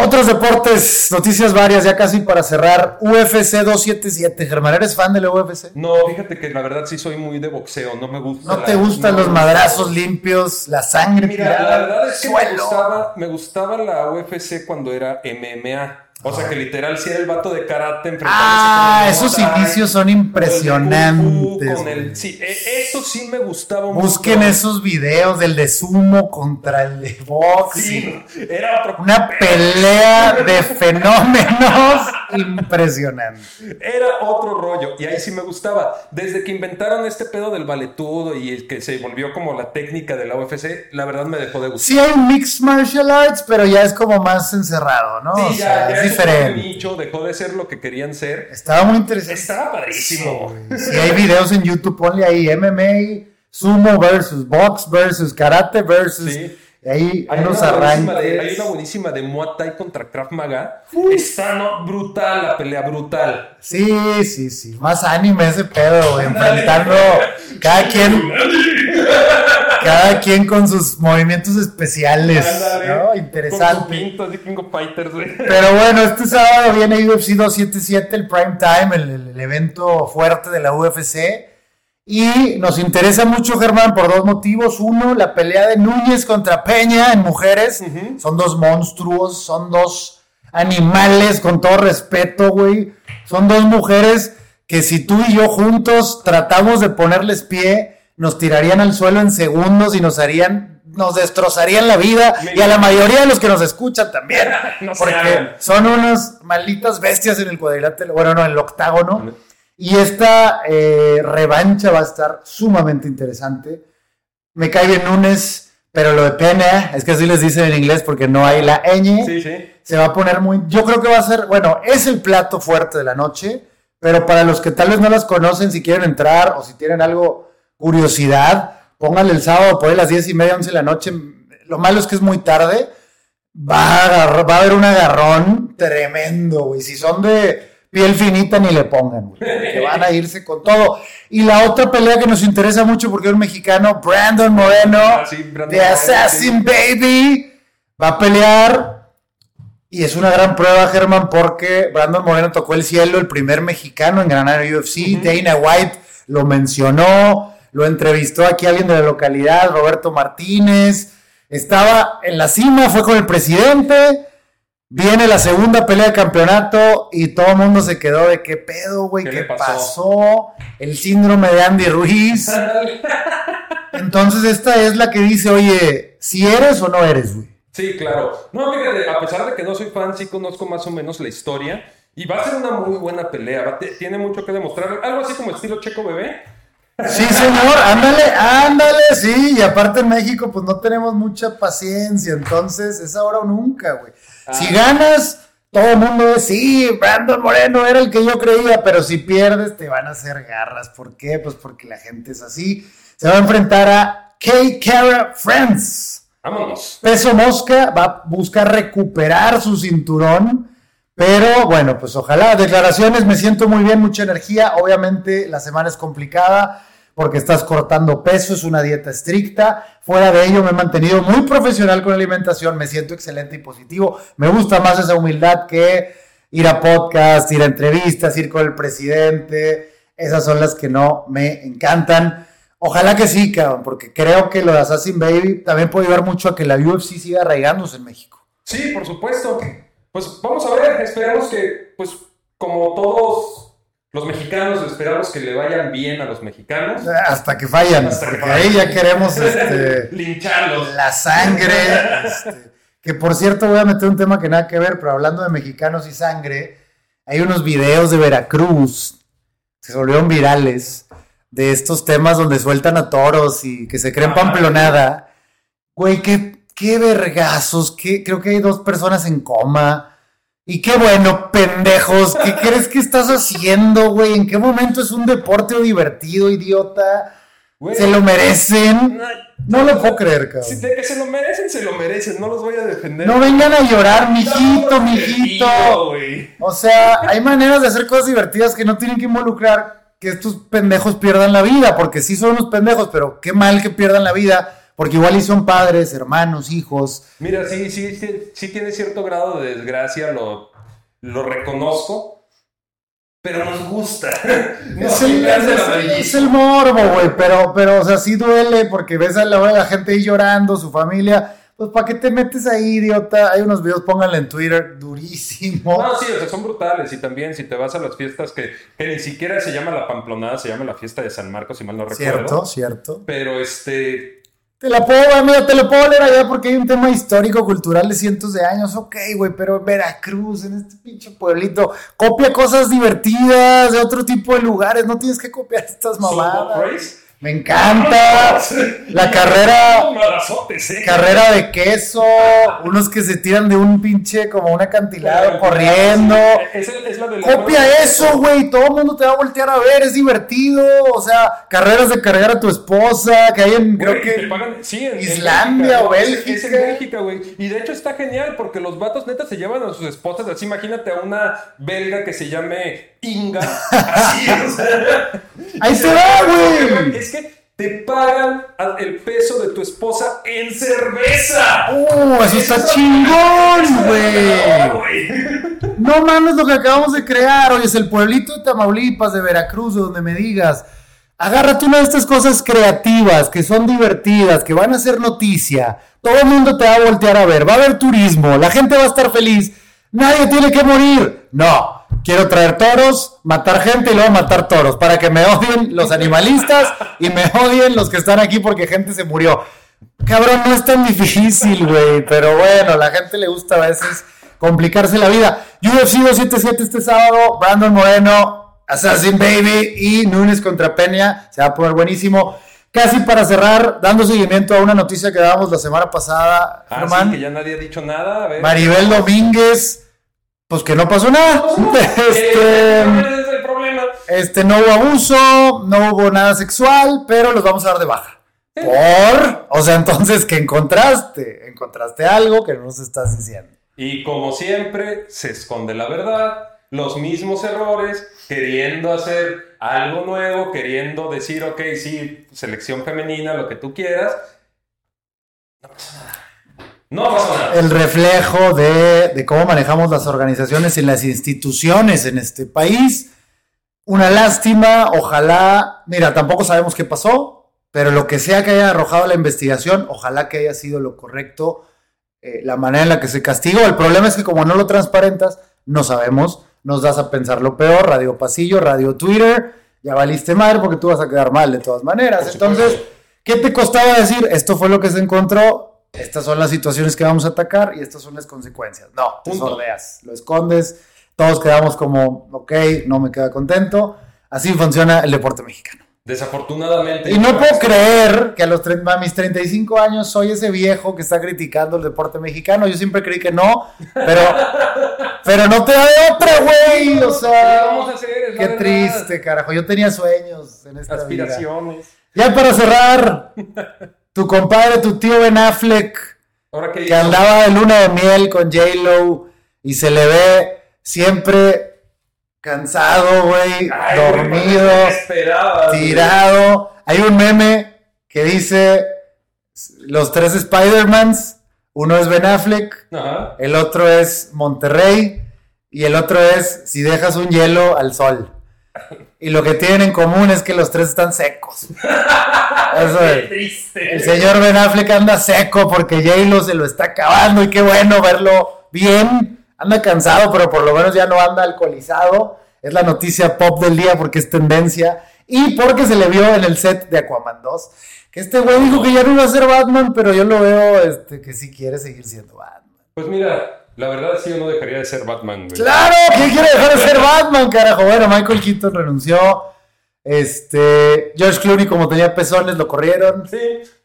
Otros deportes, noticias varias, ya casi para cerrar. UFC 277. Germán, ¿eres fan de la UFC? No, fíjate que la verdad sí soy muy de boxeo, no me gusta. ¿No la- te gustan no los madrazos limpios, la sangre Mira, tirada la verdad es que me gustaba, me gustaba la UFC cuando era MMA. O sea, que literal sí era el vato de karate enfrentándose Ah, con el esos inicios son con el impresionantes. Kung Fu, con el- sí, e- eso sí me gustaba un Busquen montón. esos videos del de sumo contra el de box. Sí, era otro. Una pelea de fenómenos impresionante. Era otro rollo. Y ahí sí me gustaba. Desde que inventaron este pedo del valetudo y el que se volvió como la técnica de la UFC, la verdad me dejó de gustar. Sí hay mixed martial arts, pero ya es como más encerrado, ¿no? o Sí, sea, ya, ya es un diferente. nicho, dejó de ser lo que querían ser. Estaba muy interesante. Estaba padrísimo. Si hay videos en YouTube, ponle ahí MMA, sumo versus box versus karate versus... Sí. Ahí Hay buenísima de, hay una buenísima de Muay Thai contra Krav Maga. Está no, brutal la pelea, brutal. Sí, sí, sí. Más anime ese pedo, güey, enfrentando cada quien, cada quien con sus movimientos especiales. ¿no? Interesante. pinto así King of Fighters, güey. Pero bueno, este sábado viene UFC 277, el prime time, el evento fuerte de la UFC. Y nos interesa mucho, Germán, por dos motivos. Uno, la pelea de Núñez contra Peña en mujeres. Son dos monstruos, son dos animales, con todo respeto, güey. Son dos mujeres que si tú y yo juntos tratamos de ponerles pie, nos tirarían al suelo en segundos y nos harían, nos destrozarían la vida. Y a la mayoría de los que nos escuchan también. No porque son unas malditas bestias en el cuadrilátero, bueno, no, en el octágono. Y esta eh, revancha va a estar sumamente interesante. Me cae bien Nunes, pero lo de Pena, es que así les dicen en inglés porque no hay la ñ. Sí, sí. Se va a poner muy. Yo creo que va a ser, bueno, es el plato fuerte de la noche, pero para los que tal vez no las conocen, si quieren entrar o si tienen algo, curiosidad, pónganle el sábado por ahí las 10 y media, 11 de la noche. Lo malo es que es muy tarde. Va a, agarrar- va a haber un agarrón tremendo, güey. Si son de piel finita, ni le pongan, güey. Que van a irse con todo. Y la otra pelea que nos interesa mucho porque es un mexicano, Brandon Moreno, Ah, sí, Brandon de Moreno, Assassin Baby, va a pelear. Y es una gran prueba, Germán, porque Brandon Moreno tocó el cielo, el primer mexicano en ganar el UFC. Dana White lo mencionó, lo entrevistó aquí alguien de la localidad, Roberto Martínez. Estaba en la cima, fue con el presidente. Viene la segunda pelea de campeonato y todo el mundo se quedó de qué pedo, güey, ¿Qué pasó? pasó. El síndrome de Andy Ruiz. Entonces esta es la que dice, oye, si eres o no eres, güey. Sí, claro. No, fíjate, a pesar de que no soy fan, sí conozco más o menos la historia. Y va a ser una muy buena pelea. va- tiene mucho que demostrar. Algo así como estilo Checo Bebé. Sí, señor, ándale, ándale, sí. Y aparte en México, pues no tenemos mucha paciencia. Entonces, es ahora o nunca, güey. Si ganas, todo el mundo es, sí, Brandon Moreno era el que yo creía, pero si pierdes, te van a hacer garras. ¿Por qué? Pues porque la gente es así. Se va a enfrentar a Kay Kara France. Vámonos. Peso Mosca va a buscar recuperar su cinturón. Pero bueno, pues ojalá. Declaraciones, me siento muy bien, mucha energía. Obviamente la semana es complicada porque estás cortando peso, es una dieta estricta. Fuera de ello me he mantenido muy profesional con la alimentación, me siento excelente y positivo. Me gusta más esa humildad que ir a podcast, ir a entrevistas, ir con el presidente. Esas son las que no me encantan. Ojalá que sí, cabrón, porque creo que lo de Assassin Baby también puede ayudar mucho a que la UFC siga arraigándose en México. Sí, por supuesto. Pues vamos a ver. Esperemos que, pues, como todos los mexicanos, esperamos que le vayan bien a los mexicanos. Hasta que fallan, Hasta que ahí ya queremos este, Lincharlos. la sangre. este, que por cierto, voy a meter un tema que nada que ver, pero hablando de mexicanos y sangre, hay unos videos de Veracruz se volvieron virales de estos temas donde sueltan a toros y que se creen pamplonada. Güey, qué, qué vergazos, qué, creo que hay dos personas en coma. Y qué bueno, pendejos, ¿qué crees que estás haciendo, güey? ¿En qué momento es un deporte o divertido, idiota? Se lo merecen. No lo puedo creer, cabrón. Si de que se lo merecen, se lo merecen. No los voy a defender. No vengan a llorar, mijito, mijito. O sea, hay maneras de hacer cosas divertidas que no tienen que involucrar que estos pendejos pierdan la vida, porque sí son unos pendejos, pero qué mal que pierdan la vida porque igual y son padres, hermanos, hijos. Mira, sí, sí, sí, sí tiene cierto grado de desgracia, lo, lo reconozco. Pero nos gusta. es, el, es, el, morbo, güey. Pero, pero, o sea, sí duele porque ves a la, la gente ahí llorando, su familia. Pues, ¿para qué te metes ahí, idiota? Hay unos videos, pónganle en Twitter, durísimo. No, sí, o sea, son brutales. Y también, si te vas a las fiestas que, que ni siquiera se llama la Pamplonada, se llama la fiesta de San Marcos, si mal no recuerdo. Cierto, cierto. Pero, este, te la puedo, mira, te lo puedo leer allá porque hay un tema histórico, cultural de cientos de años. Ok, güey, pero en Veracruz, en este pinche pueblito, copia cosas divertidas de otro tipo de lugares. No tienes que copiar estas mamadas. Me encanta. La carrera. Carrera de queso. Unos que se tiran de un pinche como un acantilado corriendo. Copia eso, güey. Todo el mundo te va a voltear a ver. Es divertido. O sea, carreras de cargar a tu esposa. Que hay en, creo que. Islandia o Bélgica. Es, en Bélgica, güey. Y de hecho está genial porque los vatos neta se llevan a sus esposas. Así imagínate a una belga que se llame Inga. Así. Ahí se va, güey es que te pagan el peso de tu esposa en cerveza. ¡Uh, eso, está chingón, güey! No mames lo que acabamos de crear. Oye, es el pueblito de Tamaulipas, de Veracruz, de donde me digas. Agárrate una de estas cosas creativas, que son divertidas, que van a ser noticia. Todo el mundo te va a voltear a ver. Va a haber turismo. La gente va a estar feliz. Nadie tiene que morir. No quiero traer toros, matar gente y luego matar toros, para que me odien los animalistas y me odien los que están aquí porque gente se murió. Cabrón, no es tan difícil, güey, pero bueno, a la gente le gusta a veces complicarse la vida. UFC 277 este sábado, Brandon Moreno, Assassin Baby y Nunes contra Peña, se va a poner buenísimo. Casi para cerrar, dando seguimiento a una noticia que dábamos la semana pasada, ah, que ya nadie ha dicho nada. Maribel Domínguez pues que no pasó nada. Este, este, no hubo abuso, no hubo nada sexual, pero los vamos a dar de baja. Por, o sea, entonces, ¿qué encontraste? Encontraste algo que no nos estás diciendo. Y como siempre, se esconde la verdad, los mismos errores, queriendo hacer algo nuevo, queriendo decir, ok, sí, selección femenina, lo que tú quieras. No pasa nada. No El reflejo de, cómo manejamos las organizaciones y las instituciones en este país. Una lástima, ojalá, mira, tampoco sabemos qué pasó, pero lo que sea que haya arrojado la investigación, ojalá que haya sido lo correcto, eh, la manera en la que se castigó. El problema es que como no lo transparentas, no sabemos, nos das a pensar lo peor, Radio Pasillo, Radio Twitter, ya valiste mal porque tú vas a quedar mal de todas maneras. Entonces, ¿qué te costaba decir? Esto fue lo que se encontró, estas son las situaciones que vamos a atacar y estas son las consecuencias. No, te sordeas, lo escondes, todos quedamos como, ok, no me queda contento. Así funciona el deporte mexicano. Desafortunadamente. Y no puedo creer que a, los a mis 35 años soy ese viejo que está criticando el deporte mexicano. Yo siempre creí que no, pero, pero no te da de otra, güey. O sea, qué triste, carajo. Yo tenía sueños en esta Aspiraciones. Ya para cerrar, tu compadre, tu tío Ben Affleck, que andaba de luna de miel con J-Lo y se le ve siempre cansado, güey, dormido, tirado. Hay un meme que dice los tres Spider-Mans, uno es Ben Affleck, el otro es Monterrey y el otro es si dejas un hielo al sol. Y lo que tienen en común es que los tres están secos. Eso es. triste. El señor Ben Affleck anda seco porque J-Lo se lo está acabando y qué bueno verlo bien. Anda cansado, pero por lo menos ya no anda alcoholizado. Es la noticia pop del día porque es tendencia. Y porque se le vio en el set de Aquaman 2. Que este güey dijo que ya no iba a ser Batman, pero yo lo veo este, que sí quiere seguir siendo Batman. Pues mira, La verdad sí, yo no dejaría de ser Batman, güey. ¡Claro! ¿Quién quiere dejar de ser Batman, carajo? Bueno, Michael Keaton renunció. Este. George Clooney, como tenía pezones, lo corrieron. Sí.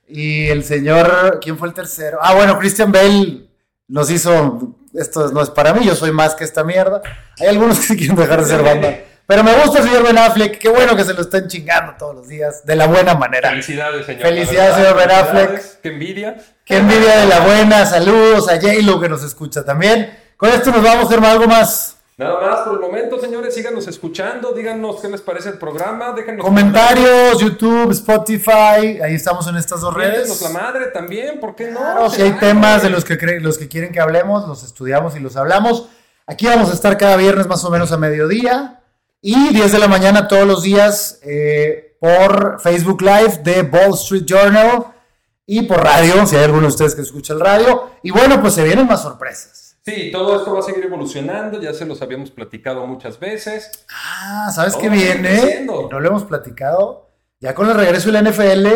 Y el señor. ¿Quién fue el tercero? Ah, bueno, Christian Bale nos hizo. Esto no es para mí, yo soy más que esta mierda. Hay algunos que sí quieren dejar de ser Batman. Pero me gusta el señor Ben Affleck. Qué bueno que se lo estén chingando todos los días. De la buena manera. Felicidades, señor. Felicidades, señor Ben Affleck. Qué envidia. Qué envidia de la buena. Saludos a J-Lo que nos escucha también. Con esto nos vamos, Germán. ¿Algo más? Nada más por el momento, señores, síganos escuchando, díganos qué les parece el programa, déjenos Comentarios, YouTube, Spotify. Ahí estamos en estas dos redes. Miéntenos la madre también, ¿por qué no? Claro, si hay temas de los que, los que quieren que hablemos, los estudiamos y los hablamos. Aquí vamos a estar cada viernes más o menos a mediodía y 10 de la mañana todos los días eh, por Facebook Live de Wall Street Journal y por radio, si hay alguno de ustedes que escucha el radio. Y bueno, pues se vienen más sorpresas. Sí, todo esto va a seguir evolucionando, ya se los habíamos platicado muchas veces. Ah, ¿sabes qué viene? No lo hemos platicado. Ya con el regreso de la NFL,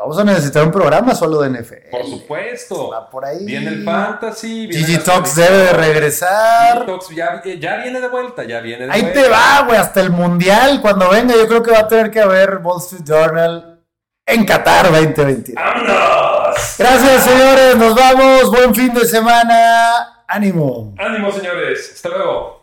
vamos a necesitar un programa solo de NFL. Por supuesto. Va por ahí. Viene el fantasy. viene Gigi Talks debe de regresar. Gigi Talks ya, ya viene de vuelta, ya viene de Ahí vuelta. te va, güey, hasta el mundial. Cuando venga, yo creo que va a tener que haber Wall Street Journal en Qatar 2020. ¡Vámonos! Gracias, señores. Nos vamos. Buen fin de semana. Ánimo. Ánimo, señores. Hasta luego.